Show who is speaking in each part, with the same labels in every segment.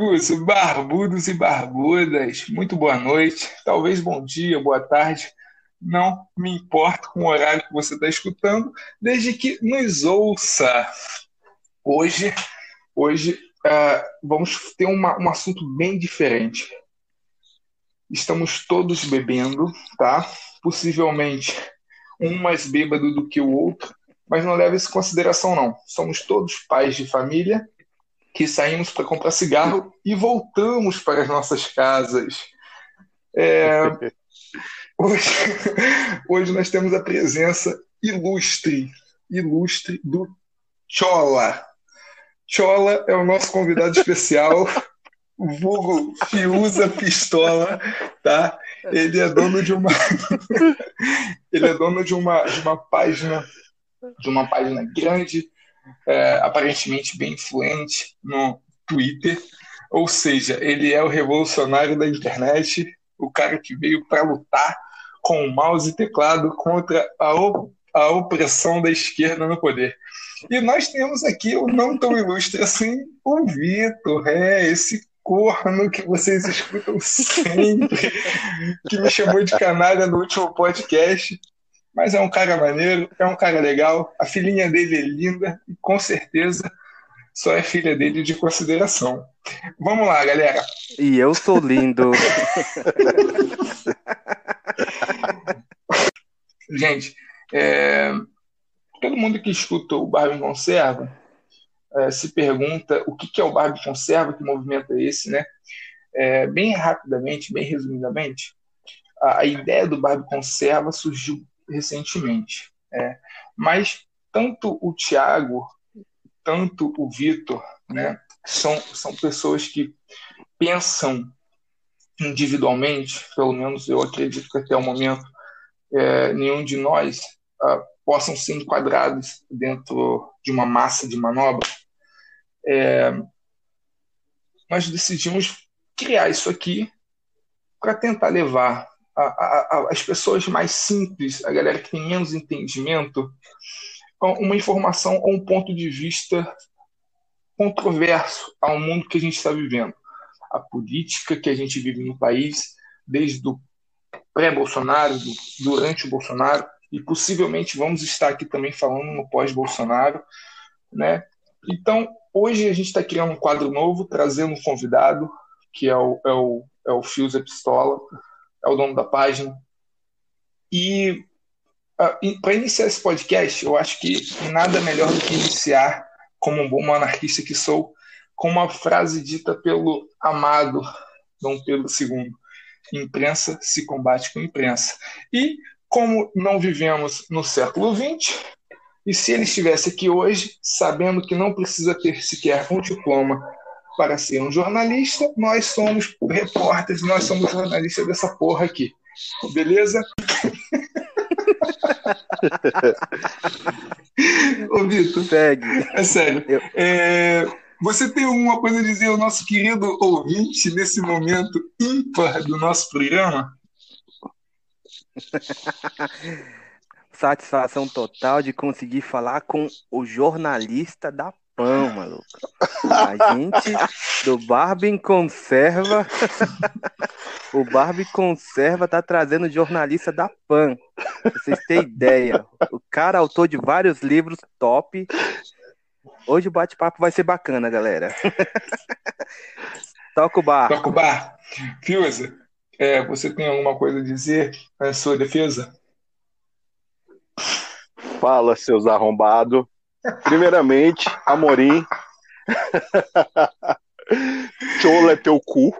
Speaker 1: Amigos barbudos e barbudas, muito boa noite, talvez bom dia, boa tarde. Não me importo com o horário que você está escutando, desde que nos ouça. Hoje, hoje uh, vamos ter uma, um assunto bem diferente. Estamos todos bebendo, tá? Possivelmente um mais bêbado do que o outro, mas não leve isso em consideração, não. Somos todos pais de família que saímos para comprar cigarro e voltamos para as nossas casas. É, hoje, hoje nós temos a presença ilustre, ilustre do Chola. Chola é o nosso convidado especial, vulgo Fiusa Pistola, tá? Ele é dono de uma ele é dono de uma de uma página de uma página grande é, aparentemente bem influente no Twitter. Ou seja, ele é o revolucionário da internet, o cara que veio para lutar com o mouse e teclado contra a, op a opressão da esquerda no poder. E nós temos aqui o não tão ilustre assim, o Vitor, é, esse corno que vocês escutam sempre, que me chamou de canalha no último podcast. Mas é um cara maneiro, é um cara legal. A filhinha dele é linda e com certeza só é filha dele de consideração. Vamos lá, galera.
Speaker 2: E eu sou lindo.
Speaker 1: Gente, é... todo mundo que escuta o Barbie Conserva é, se pergunta o que, que é o Barbie Conserva, que movimento é esse, né? É, bem rapidamente, bem resumidamente, a, a ideia do Barbie Conserva surgiu recentemente. É. Mas tanto o Tiago, tanto o Vitor, né, são, são pessoas que pensam individualmente, pelo menos eu acredito que até o momento é, nenhum de nós ah, possam ser enquadrados dentro de uma massa de manobra. É, nós decidimos criar isso aqui para tentar levar a, a, as pessoas mais simples, a galera que tem menos entendimento, uma informação ou um ponto de vista controverso ao mundo que a gente está vivendo. A política que a gente vive no país, desde o pré-Bolsonaro, durante o Bolsonaro, e possivelmente vamos estar aqui também falando no pós-Bolsonaro. Né? Então, hoje a gente está criando um quadro novo, trazendo um convidado, que é o, é o, é o Fios Pistola, é o dono da página. E uh, para iniciar esse podcast, eu acho que nada melhor do que iniciar, como um bom anarquista que sou, com uma frase dita pelo amado Dom Pedro II: imprensa se combate com imprensa. E como não vivemos no século XX, e se ele estivesse aqui hoje, sabendo que não precisa ter sequer um diploma para ser um jornalista, nós somos repórteres, nós somos jornalistas dessa porra aqui. Beleza? Ô, Vitor. Segue. É sério. Eu... É, você tem alguma coisa a dizer ao nosso querido ouvinte nesse momento ímpar do nosso programa?
Speaker 2: Satisfação total de conseguir falar com o jornalista da pão, maluco. A gente do Barbie Conserva. o Barbie Conserva tá trazendo jornalista da PAN. Pra vocês terem ideia. O cara é autor de vários livros top. Hoje o bate-papo vai ser bacana, galera. Toca o bar.
Speaker 1: Toca o bar. Fiuza, é, você tem alguma coisa a dizer em sua defesa?
Speaker 3: Fala, seus arrombados. Primeiramente, Amorim. Chola é teu cu.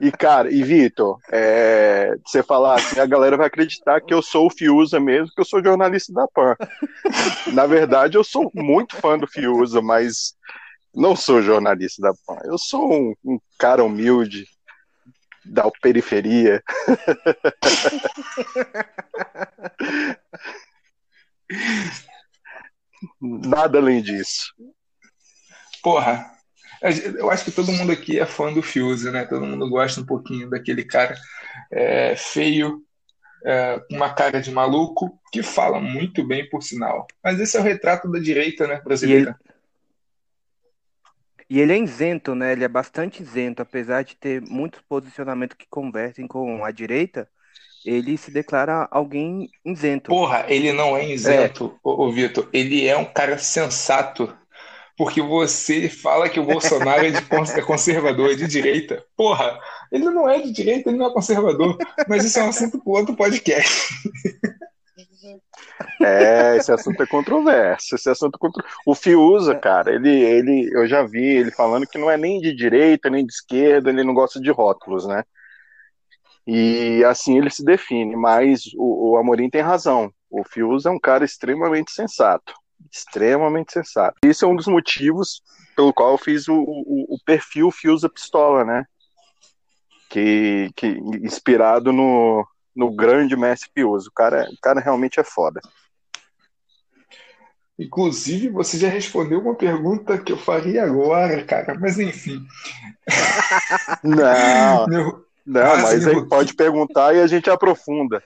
Speaker 3: E, cara, e Vitor, é, você falar assim, a galera vai acreditar que eu sou o Fiuza mesmo, que eu sou jornalista da PAN. Na verdade, eu sou muito fã do Fiuza, mas não sou jornalista da PAN. Eu sou um, um cara humilde, da periferia. Nada além disso.
Speaker 1: Porra, eu acho que todo mundo aqui é fã do Fuse, né? Todo mundo gosta um pouquinho daquele cara é, feio, é, uma cara de maluco, que fala muito bem, por sinal. Mas esse é o retrato da direita né, brasileira.
Speaker 2: E ele, é isento, né? Ele é bastante isento, apesar de ter muitos posicionamentos que conversem com a direita, ele se declara alguém isento.
Speaker 1: Porra, ele não é isento, é. Ô, ô Vitor. Ele é um cara sensato porque você fala que o Bolsonaro é, de, é conservador, é de direita. Porra, ele não é de direita, ele não é conservador. Mas isso é um assunto para outro podcast.
Speaker 3: É, esse assunto é controverso. Esse assunto é contro... O Fiuza, cara, ele, ele, eu já vi ele falando que não é nem de direita, nem de esquerda, ele não gosta de rótulos, né? E assim ele se define, mas o, o Amorim tem razão. O Fiuza é um cara extremamente sensato extremamente sensato. Isso é um dos motivos pelo qual eu fiz o, o, o perfil Fiusa Pistola, né? Que, que inspirado no, no grande mestre Fiusa. O cara, o cara realmente é foda.
Speaker 1: Inclusive, você já respondeu uma pergunta que eu faria agora, cara, mas enfim.
Speaker 3: Não, Meu... não mas aí pode perguntar e a gente aprofunda.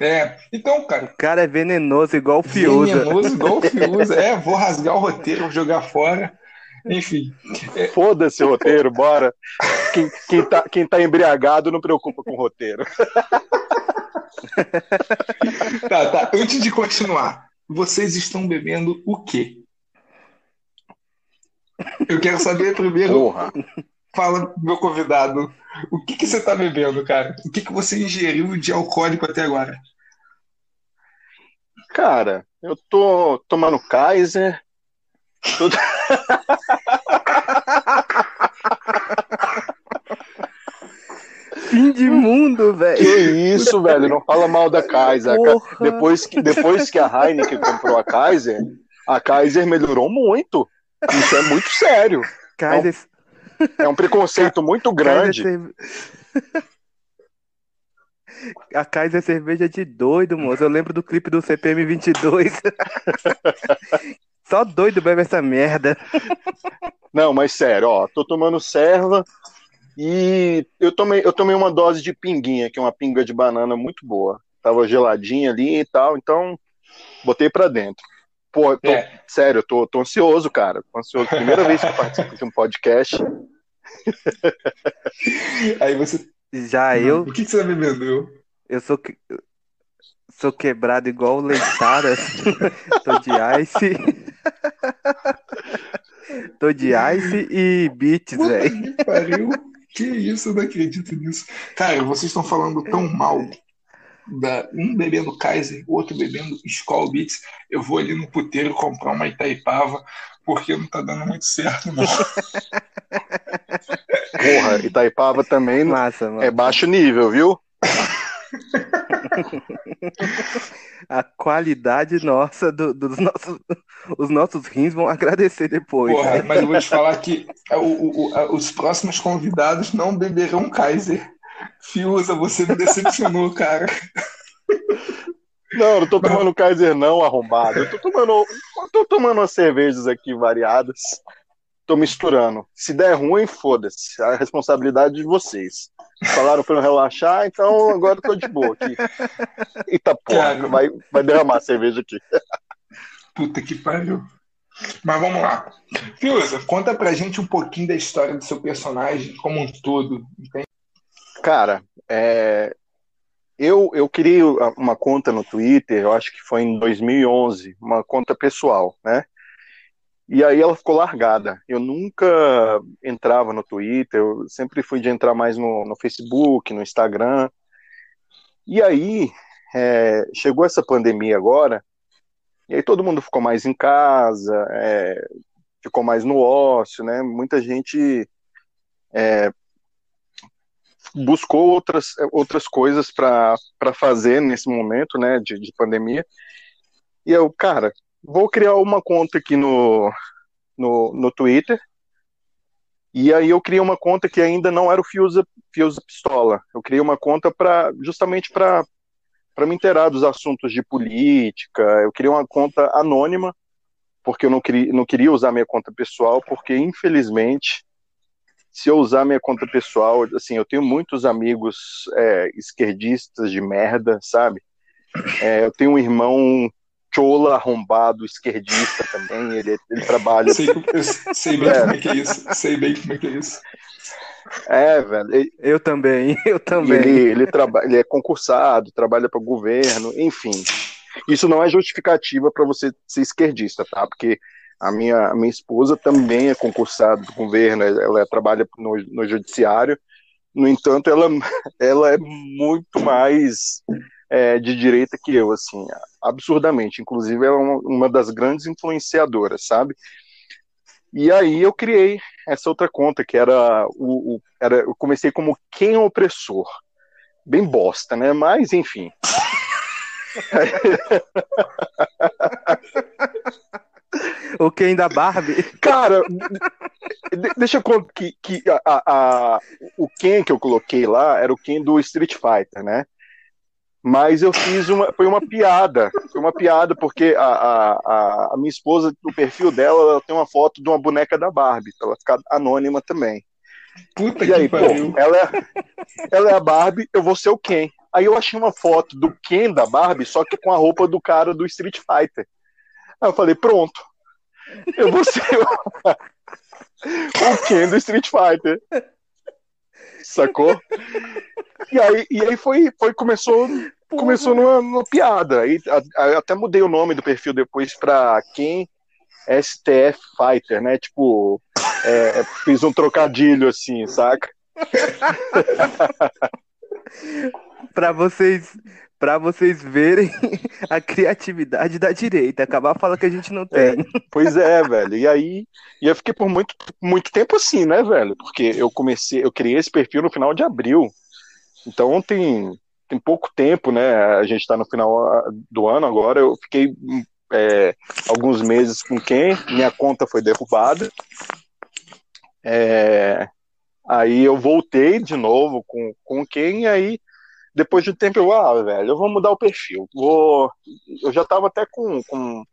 Speaker 1: É, então, cara.
Speaker 2: O cara é venenoso igual o Fiuza.
Speaker 1: Venenoso igual o Fiuza. É, vou rasgar o roteiro, vou jogar fora. Enfim.
Speaker 3: É... Foda-se o roteiro, bora. Quem, quem, tá, quem tá embriagado não preocupa com o roteiro.
Speaker 1: tá, tá. Antes de continuar, vocês estão bebendo o quê? Eu quero saber primeiro. Porra. Fala, meu convidado, o que, que você está bebendo, cara? O que, que você ingeriu de alcoólico até agora?
Speaker 3: Cara, eu tô tomando Kaiser. Tudo...
Speaker 2: Fim de mundo, velho.
Speaker 3: Que isso, velho? Não fala mal da Kaiser. Depois que, depois que a Heineken comprou a Kaiser, a Kaiser melhorou muito. Isso é muito sério. Kaiser, é um preconceito muito grande.
Speaker 2: A Kaiser é cerveja de doido, moço. Eu lembro do clipe do CPM 22. Só doido bebe essa merda.
Speaker 3: Não, mas sério, ó, tô tomando serva e eu tomei, eu tomei uma dose de pinguinha, que é uma pinga de banana muito boa. Tava geladinha ali e tal, então botei pra dentro. Pô, tô, é. sério, eu tô, tô ansioso, cara. Tô ansioso. Primeira vez que eu participo de um podcast.
Speaker 1: Aí você.
Speaker 2: Já eu.
Speaker 1: O que, que você tá bebendo?
Speaker 2: Eu sou. Sou quebrado igual leitada. Tô de ice. Tô de ice e beats, velho.
Speaker 1: Que pariu. Que isso, eu não acredito nisso. Cara, vocês estão falando tão mal da, um bebendo Kaiser, outro bebendo Skull Beats, eu vou ali no puteiro comprar uma Itaipava, porque não tá dando muito certo, não.
Speaker 3: Porra, Itaipava também Massa, é baixo nível, viu?
Speaker 2: A qualidade nossa do, dos nossos, os nossos rins vão agradecer depois.
Speaker 1: Porra, né? mas eu vou te falar que o, o, o, os próximos convidados não beberão Kaiser. Fiuza, você me decepcionou, cara.
Speaker 3: Não, não tô tomando Kaiser não, arrombado. Eu tô tomando, eu tô tomando umas cervejas aqui variadas. Tô misturando. Se der ruim, foda-se. A responsabilidade de vocês. Falaram pra eu relaxar, então agora tô de boa aqui. Eita porra, vai, vai derramar cerveja aqui.
Speaker 1: Puta que pariu. Mas vamos lá. Fiuza, conta pra gente um pouquinho da história do seu personagem como um todo. Entende?
Speaker 3: Cara, é, eu, eu criei uma conta no Twitter, eu acho que foi em 2011, uma conta pessoal, né? E aí ela ficou largada. Eu nunca entrava no Twitter, eu sempre fui de entrar mais no, no Facebook, no Instagram. E aí é, chegou essa pandemia agora, e aí todo mundo ficou mais em casa, é, ficou mais no ócio, né? Muita gente é, buscou outras, outras coisas para fazer nesse momento, né, de, de pandemia. E eu, cara, vou criar uma conta aqui no, no, no Twitter. E aí eu criei uma conta que ainda não era o Fiusa, Fiusa Pistola. Eu criei uma conta para justamente para me inteirar dos assuntos de política. Eu criei uma conta anônima, porque eu não queria, não queria usar minha conta pessoal, porque infelizmente se eu usar minha conta pessoal, assim, eu tenho muitos amigos é, esquerdistas de merda, sabe? É, eu tenho um irmão chola arrombado esquerdista também, ele, ele trabalha.
Speaker 1: Sei, sei bem é. como é que é isso. Sei bem como é que é isso.
Speaker 3: É, velho. Ele,
Speaker 2: eu também, eu também.
Speaker 3: Ele, ele, traba, ele é concursado, trabalha para o governo, enfim. Isso não é justificativa para você ser esquerdista, tá? Porque a minha, a minha esposa também é concursada do governo, ela trabalha no, no judiciário. No entanto, ela, ela é muito mais é, de direita que eu, assim, absurdamente. Inclusive, ela é uma, uma das grandes influenciadoras, sabe? E aí eu criei essa outra conta, que era o, o era, eu comecei como quem opressor. Bem bosta, né? Mas, enfim.
Speaker 2: o Ken da Barbie?
Speaker 3: Cara, deixa eu contar que, que a, a, o Ken que eu coloquei lá era o Ken do Street Fighter, né? Mas eu fiz uma. Foi uma piada. Foi uma piada, porque a, a, a minha esposa, no perfil dela, ela tem uma foto de uma boneca da Barbie, pra ela ficar anônima também.
Speaker 1: Puta e aí, pô,
Speaker 3: ela é, ela é a Barbie, eu vou ser o Ken. Aí eu achei uma foto do Ken da Barbie, só que com a roupa do cara do Street Fighter. Aí eu falei, pronto. Eu vou ser o, o Ken do Street Fighter. Sacou? E aí, e aí foi, foi começou, começou numa, numa piada. Aí, a, até mudei o nome do perfil depois pra quem STF Fighter, né? Tipo, é, fiz um trocadilho assim, saca?
Speaker 2: para vocês para vocês verem a criatividade da direita. Acabar fala que a gente não tem.
Speaker 3: É, pois é, velho. E aí, e eu fiquei por muito, muito tempo assim, né, velho? Porque eu comecei, eu criei esse perfil no final de abril. Então tem, tem pouco tempo, né? A gente está no final ah, do ano agora. Eu fiquei é, alguns meses com quem? Minha conta foi derrubada. É, aí eu voltei de novo com, com quem, e aí depois de um tempo eu, ah, velho, eu vou mudar o perfil. Vou, eu já estava até com, com,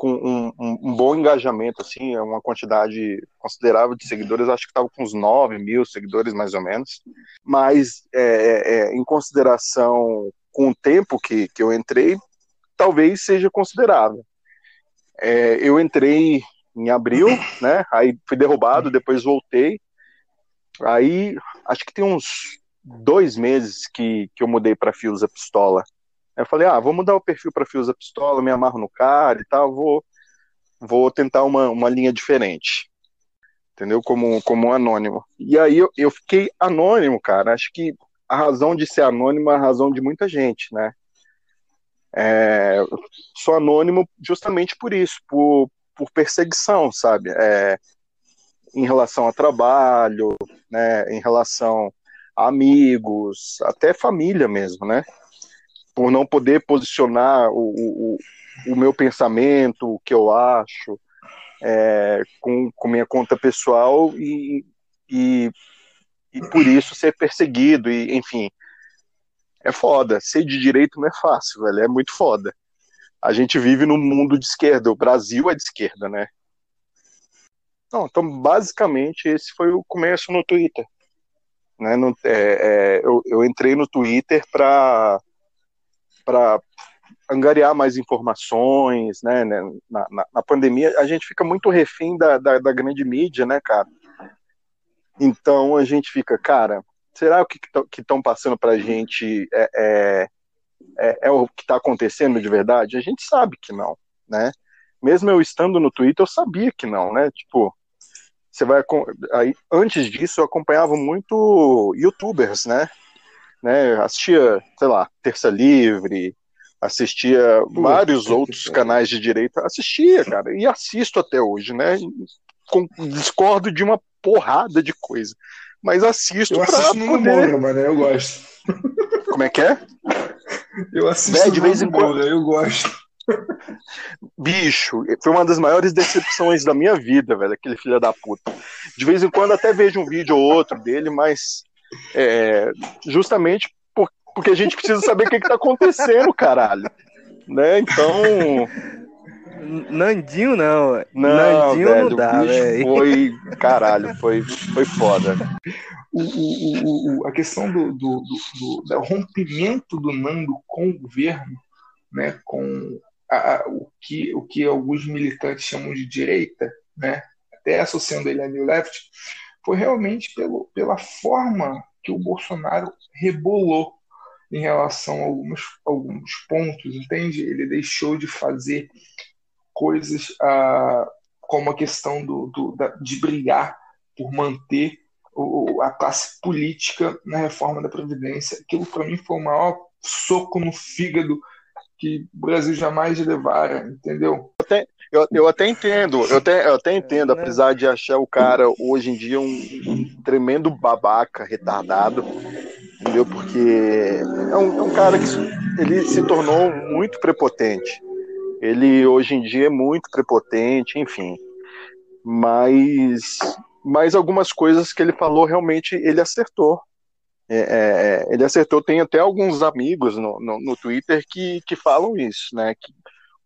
Speaker 3: com um, um, bom engajamento, assim, uma quantidade considerável de seguidores, acho que estava com uns 9 mil seguidores mais ou menos. Mas é, é, é, em consideração com o tempo que, que eu entrei, talvez seja considerável. É, eu entrei em abril, né? Aí fui derrubado, depois voltei. Aí acho que tem uns dois meses que, que eu mudei para Fios a Pistola. Eu falei, ah, vou mudar o perfil para Fios a Pistola, me amarro no cara e tal, vou, vou tentar uma, uma linha diferente. Entendeu? Como, como anônimo. E aí eu, eu fiquei anônimo, cara. Acho que a razão de ser anônimo é a razão de muita gente, né? É, sou anônimo justamente por isso, por, por perseguição, sabe? É, em relação a trabalho, né? Em relação amigos, até família mesmo, né? Por não poder posicionar o, o, o meu pensamento, o que eu acho, é, com, com minha conta pessoal e, e, e por isso ser perseguido, e enfim. É foda. Ser de direito não é fácil, velho. É muito foda. A gente vive num mundo de esquerda. O Brasil é de esquerda, né? Não, então, basicamente, esse foi o começo no Twitter. Né, no, é, é, eu, eu, entrei no Twitter para angariar mais informações, né, né na, na, na, pandemia a gente fica muito refém da, da, da, grande mídia, né, cara? Então a gente fica, cara, será que que estão passando para a gente é, é, é, é, o que está acontecendo de verdade? A gente sabe que não, né? Mesmo eu estando no Twitter, eu sabia que não, né? Tipo, você vai aí antes disso eu acompanhava muito youtubers né né? Assistia sei lá terça livre assistia vários outros canais de direita assistia cara e assisto até hoje né? Com, discordo de uma porrada de coisa mas assisto
Speaker 1: eu assisto no poder... mano eu gosto.
Speaker 3: Como é que é?
Speaker 1: Eu assisto Vé, de vez em quando. eu gosto.
Speaker 3: Bicho, foi uma das maiores decepções da minha vida, velho, aquele filho da puta. De vez em quando até vejo um vídeo ou outro dele, mas é, justamente por, porque a gente precisa saber o que, que tá acontecendo, caralho. Né? Então.
Speaker 2: Nandinho não.
Speaker 3: Não,
Speaker 2: Nandinho
Speaker 3: velho,
Speaker 2: não dá, velho.
Speaker 3: foi, caralho, foi, foi foda.
Speaker 1: O, o, o, o- a questão do, do, do, do- do rompimento do Nando com o governo, né, com a- a- o, que, o que alguns militantes chamam de direita, né, até associando ele a New Left, foi realmente pelo, pela forma que o Bolsonaro rebolou em relação a alguns, alguns pontos, entende? Ele deixou de fazer coisas ah, como a questão do, do- da- de brigar por manter o- a classe política na reforma da Previdência. Aquilo, para mim, foi o maior soco no fígado que o Brasil jamais levara, entendeu?
Speaker 3: Eu, eu até entendo, eu até, eu até entendo,
Speaker 2: Né?
Speaker 3: apesar de achar o cara hoje em dia um, um tremendo babaca, retardado, entendeu? Porque é um, é um cara que se- ele se tornou muito prepotente. Ele hoje em dia é muito prepotente, enfim. Mas, mas algumas coisas que ele falou realmente ele acertou. É, é, é, ele acertou. Tem até alguns amigos no, no, no Twitter que, que falam isso, né? Que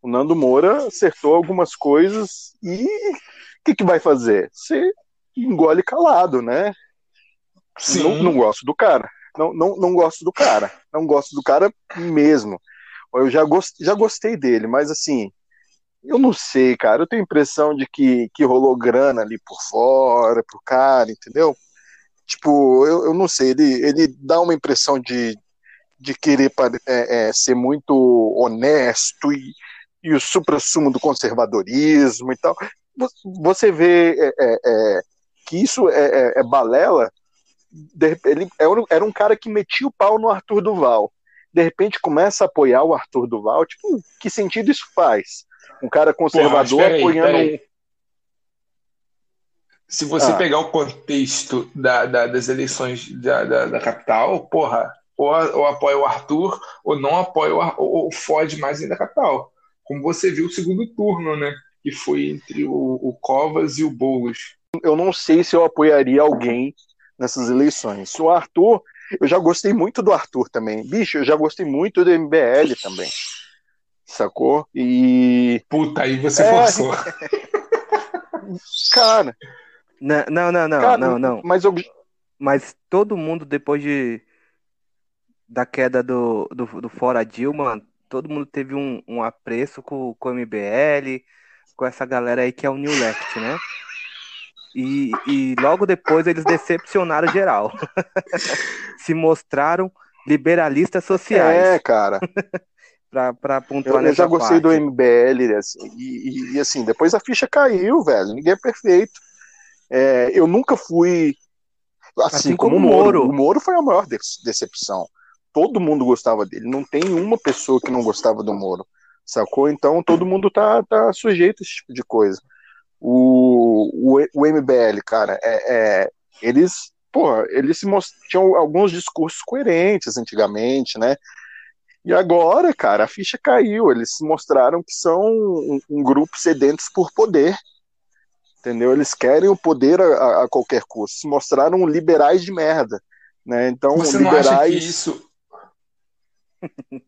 Speaker 3: o Nando Moura acertou algumas coisas e o que, que vai fazer? Você engole calado, né? Não, não gosto do cara. Não, não, não gosto do cara. Não gosto do cara mesmo. Eu já, gost, já gostei dele, mas assim, eu não sei, cara. Eu tenho a impressão de que, que rolou grana ali por fora, pro cara, entendeu? Tipo, eu, eu não sei. Ele, ele dá uma impressão de, de querer é, é, ser muito honesto e, e o supra-sumo do conservadorismo e tal. Vo- Você vê é, é, é, que isso é, é- é balela. De ele era um- cara que metia o pau no Arthur Duval. De repente começa a apoiar o Arthur Duval. Tipo, que sentido isso faz? Um cara conservador
Speaker 1: Porra,
Speaker 3: apoiando um.
Speaker 1: Se você
Speaker 3: Ah.
Speaker 1: pegar o contexto da- da- das eleições da, da, capital, porra, ou, ou apoia o Arthur, ou não apoia o ou, ou fode mais ainda a capital. Como você viu o segundo turno, né? Que foi entre o, o Covas e o Boulos.
Speaker 3: eu não sei se eu apoiaria alguém nessas eleições. O Arthur, eu já gostei muito do Arthur também. Bicho, eu já gostei muito do MBL também. Sacou? E,
Speaker 1: Puta, aí você
Speaker 3: É.
Speaker 1: forçou.
Speaker 3: cara,
Speaker 2: Não, não, não, não,
Speaker 3: cara,
Speaker 2: não, não.
Speaker 3: mas eu,
Speaker 2: Mas todo mundo, depois de da queda do, do, do Fora Dilma, todo mundo teve um, um apreço com, com o MBL, com essa galera aí que é o New Left, né? E, e logo depois eles decepcionaram geral. Se mostraram liberalistas
Speaker 3: é,
Speaker 2: sociais,
Speaker 3: cara,
Speaker 2: pra, pra
Speaker 3: eu,
Speaker 2: pontuar
Speaker 3: eu já gostei do
Speaker 2: parte.
Speaker 3: MBL, assim, e, e- assim, depois a ficha caiu, velho, ninguém é perfeito. É, eu nunca fui, assim,
Speaker 2: Assim
Speaker 3: como,
Speaker 2: como
Speaker 3: o. Moro. O Moro foi a maior de- decepção. Todo mundo gostava dele, não tem uma pessoa que não gostava do Moro, sacou? Então todo mundo tá, tá sujeito a esse tipo de coisa. O, o, o MBL, cara, é, é, eles, porra, eles se most- tinham alguns discursos coerentes antigamente, né? E agora, cara, a ficha caiu. Eles se mostraram que são um, um grupo sedentos por poder. Entendeu? Eles querem o poder a, a- qualquer custo. Se mostraram liberais de merda. Né? Então,
Speaker 1: Você não
Speaker 3: liberais.
Speaker 1: acha que isso.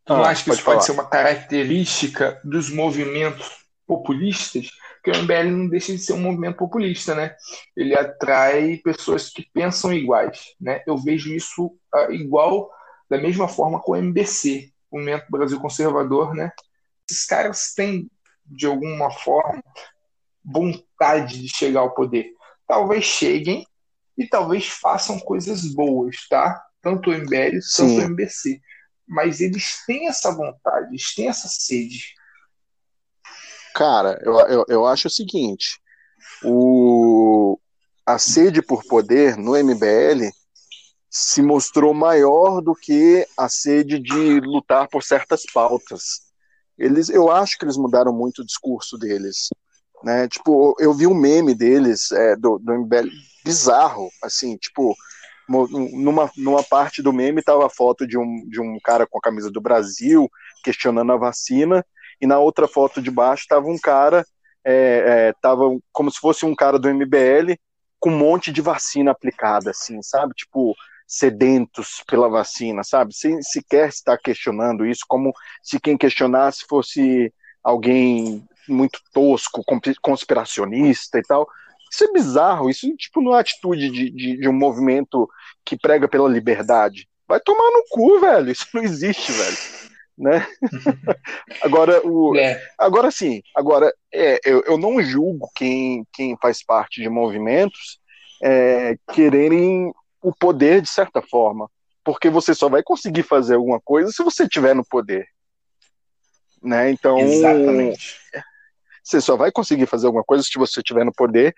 Speaker 1: Tu não
Speaker 3: Ah,
Speaker 1: acha que
Speaker 3: pode
Speaker 1: isso pode
Speaker 3: falar.
Speaker 1: ser uma característica dos movimentos populistas? Porque o MBL não deixa de ser um movimento populista, né? Ele atrai pessoas que pensam iguais, né? Eu vejo isso ah, igual, da mesma forma com o MBC, o Movimento Brasil Conservador, né? Esses caras têm, de alguma forma, vontade de chegar ao poder. Talvez cheguem e talvez façam coisas boas, tá? Tanto o MBL
Speaker 3: Sim.
Speaker 1: quanto o MBC. Mas eles têm essa vontade, eles têm essa sede.
Speaker 3: Cara, eu, eu, eu acho o seguinte: o, a sede por poder no MBL se mostrou maior do que a sede de lutar por certas pautas. Eles, eu acho que eles mudaram muito o discurso deles. Né? Tipo, eu vi um meme deles é, do, do MBL bizarro, assim, tipo, numa, numa parte do meme tava a foto de um, de um cara com a camisa do Brasil questionando a vacina, e na outra foto de baixo tava um cara, é, é, tava como se fosse um cara do MBL com um monte de vacina aplicada, assim, sabe? Tipo, sedentos pela vacina, sabe? Sem sequer estar questionando isso, como se quem questionasse fosse alguém muito tosco, conspiracionista e tal. Isso é bizarro, isso tipo não é atitude de, de, de um movimento que prega pela liberdade. Vai tomar no cu, velho. Isso não existe, velho. Né? agora, o, é. agora sim, agora é, eu, eu não julgo quem, quem faz parte de movimentos é, quererem o poder de certa forma, porque você só vai conseguir fazer alguma coisa se você estiver no poder. Né? Então, Exatamente. você só vai conseguir fazer alguma coisa se você estiver no poder.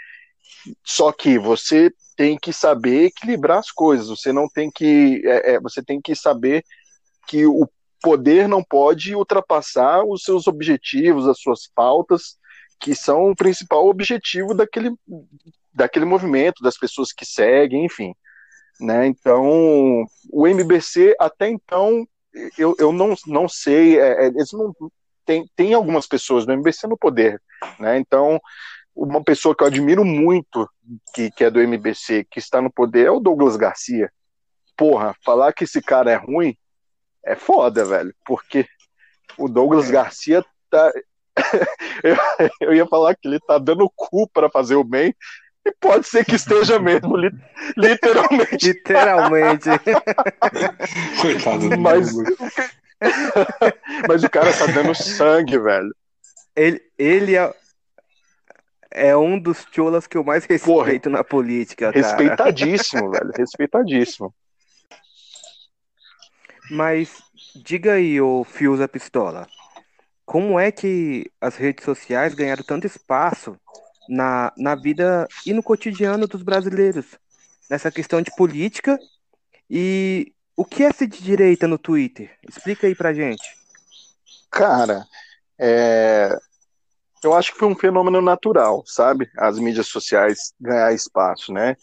Speaker 3: Só que você tem que saber equilibrar as coisas. Você não tem que, é, é, você tem que saber que o poder não pode ultrapassar os seus objetivos, as suas pautas, que são o principal objetivo daquele, daquele movimento, das pessoas que seguem, enfim. Né? Então, o MBC, até então, eu, eu não, não sei, é, é eles não, tem, tem algumas pessoas do MBC no poder, né? Então, uma pessoa que eu admiro muito, que, que é do MBC, que está no poder, é o Douglas Garcia. Porra, falar que esse cara é ruim é foda, velho, porque o Douglas é. Garcia tá. eu, eu ia falar que ele tá dando cu para fazer o bem, e pode ser que esteja mesmo, li, literalmente.
Speaker 2: Literalmente.
Speaker 3: Coitado do mas, mas o cara tá dando sangue, velho.
Speaker 2: Ele, ele é, é um dos cholas que eu mais respeito Porra, na política,
Speaker 3: cara. Respeitadíssimo, velho. Respeitadíssimo.
Speaker 2: Mas diga aí, ô Fios a Pistola, como é que as redes sociais ganharam tanto espaço na, na vida e no cotidiano dos brasileiros, nessa questão de política. E o que é ser de direita no Twitter? Explica aí pra gente.
Speaker 3: Cara, é... eu acho que foi um fenômeno natural, sabe? As mídias sociais ganhar espaço, né?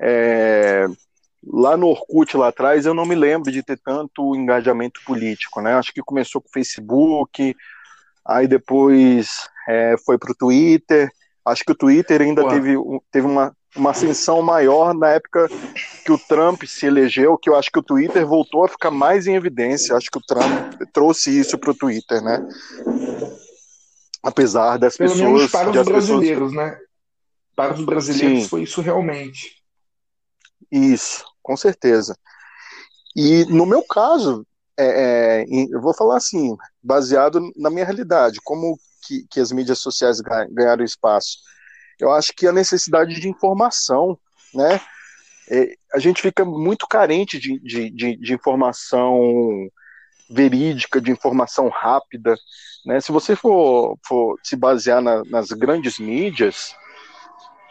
Speaker 3: É... Lá no Orkut, lá atrás, eu não me lembro de ter tanto engajamento político, né? Acho que começou com o Facebook, aí depois é, foi para o Twitter, Acho que o Twitter ainda teve, teve uma, uma ascensão maior na época que o Trump se elegeu, que eu acho que o Twitter voltou a ficar mais em evidência. Acho que o Trump trouxe isso para o Twitter, né? Apesar das Pelo pessoas. Menos
Speaker 1: para os brasileiros, pessoas... né? Para os brasileiros Sim. foi isso realmente.
Speaker 3: Isso, com certeza. E no meu caso, é, é, eu vou falar assim, baseado na minha realidade, como que, que as mídias sociais ganharam espaço? Eu acho que a necessidade de informação, né? É, a gente fica muito carente de, de, de, de, informação verídica, de informação rápida. Né? Se você for, for se basear na, nas grandes mídias,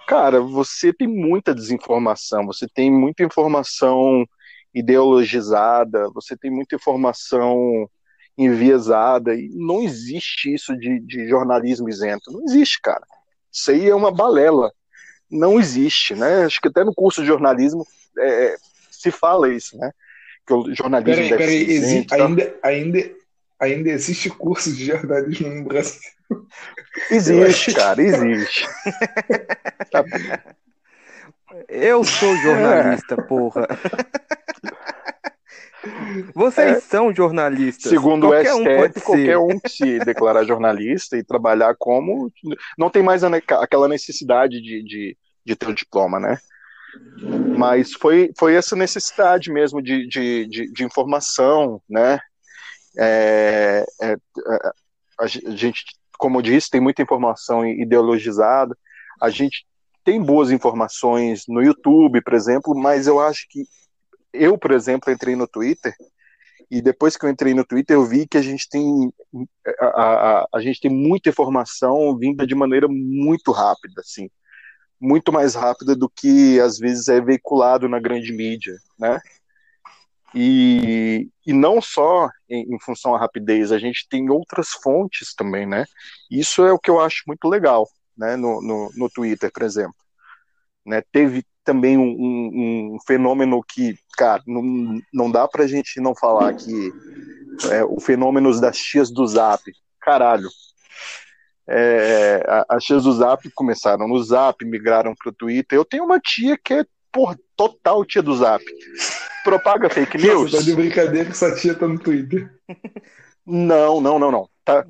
Speaker 3: cara, você tem muita desinformação, você tem muita informação ideologizada, você tem muita informação enviesada. E não existe isso de, de jornalismo isento. Não existe, cara. Isso aí é uma balela. Não existe, né? Acho que até no curso de jornalismo é, se fala isso, né? Que o jornalismo peraí, peraí,
Speaker 1: exi tá? ainda, ainda, ainda existe curso de jornalismo no Brasil?
Speaker 3: Existe, cara, existe.
Speaker 2: Eu sou jornalista, é. porra. Vocês é, são jornalistas.
Speaker 3: Segundo qualquer o STF, um qualquer um que se declarar jornalista e trabalhar como. Não tem mais aquela necessidade de, de, de ter o diploma, né? Mas foi, foi essa necessidade mesmo de, de, de, de informação, né? É, é, é a gente, como eu disse, tem muita informação ideologizada. A gente tem boas informações no YouTube, por exemplo, mas eu acho que eu, por exemplo, entrei no Twitter e depois que eu entrei no Twitter eu vi que a gente tem a, a, a gente tem muita informação vinda de maneira muito rápida, assim, muito mais rápida do que às vezes é veiculado na grande mídia, né? E, e não só em, em função da rapidez, a gente tem outras fontes também, né? Isso é o que eu acho muito legal, né? No, no, no Twitter, por exemplo. Né, teve também um, um, um, fenômeno que, cara, não, não dá pra gente não falar que é, o fenômeno das tias do Zap. Caralho. É, as tias do Zap começaram no Zap, migraram pro Twitter. Eu tenho uma tia que é, por total tia do Zap. Propaga fake news.
Speaker 1: Você tá de brincadeira que essa tia tá no Twitter.
Speaker 3: Não, não, não, não. Tá,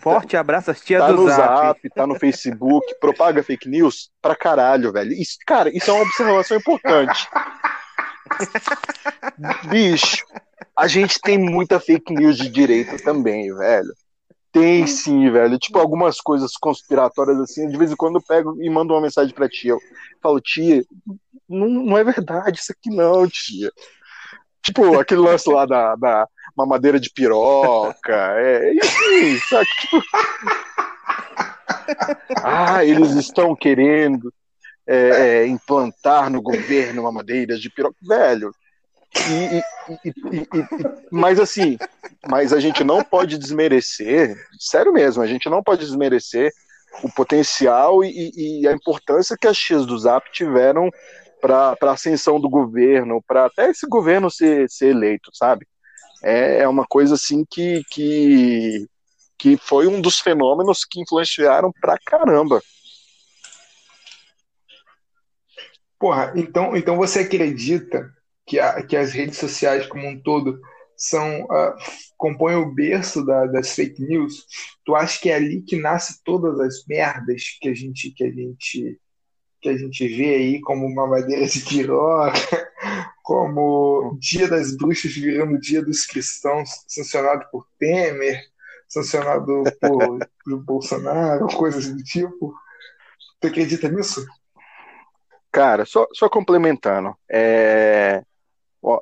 Speaker 2: Forte abraço às tia
Speaker 3: tá
Speaker 2: do
Speaker 3: no
Speaker 2: Zap.
Speaker 3: Zap, tá no Facebook, propaga fake news pra caralho, velho. Isso, cara, isso é uma observação importante. Bicho, a gente tem muita fake news de direita também, velho. Tem sim, velho. Tipo, algumas coisas conspiratórias assim, de vez em quando eu pego e mando uma mensagem pra tia. Eu falo, tia, não, não é verdade isso aqui não, tia. Tipo, aquele lance lá da, da mamadeira de piroca, é, e assim, sabe? Tipo... Ah, eles estão querendo é, é, implantar no governo mamadeiras de piroca. Velho, e, e, e, mas assim, mas a gente não pode desmerecer, sério mesmo, a gente não pode desmerecer o potencial e, a importância que as X do Zap tiveram para a ascensão do governo, para até esse governo ser, ser eleito, sabe? É, é uma coisa assim que, que, que foi um dos fenômenos que influenciaram pra caramba.
Speaker 1: Porra, então, então você acredita que, a, que as redes sociais como um todo são uh, compõem o berço da, das fake news? Tu acha que é ali que nasce todas as merdas que a gente que a gente que a gente vê aí como uma madeira de piroca, como Dia das Bruxas virando Dia dos Cristãos, sancionado por Temer, sancionado por, por Bolsonaro, coisas do tipo. Tu acredita nisso?
Speaker 3: Cara, só, só complementando, é,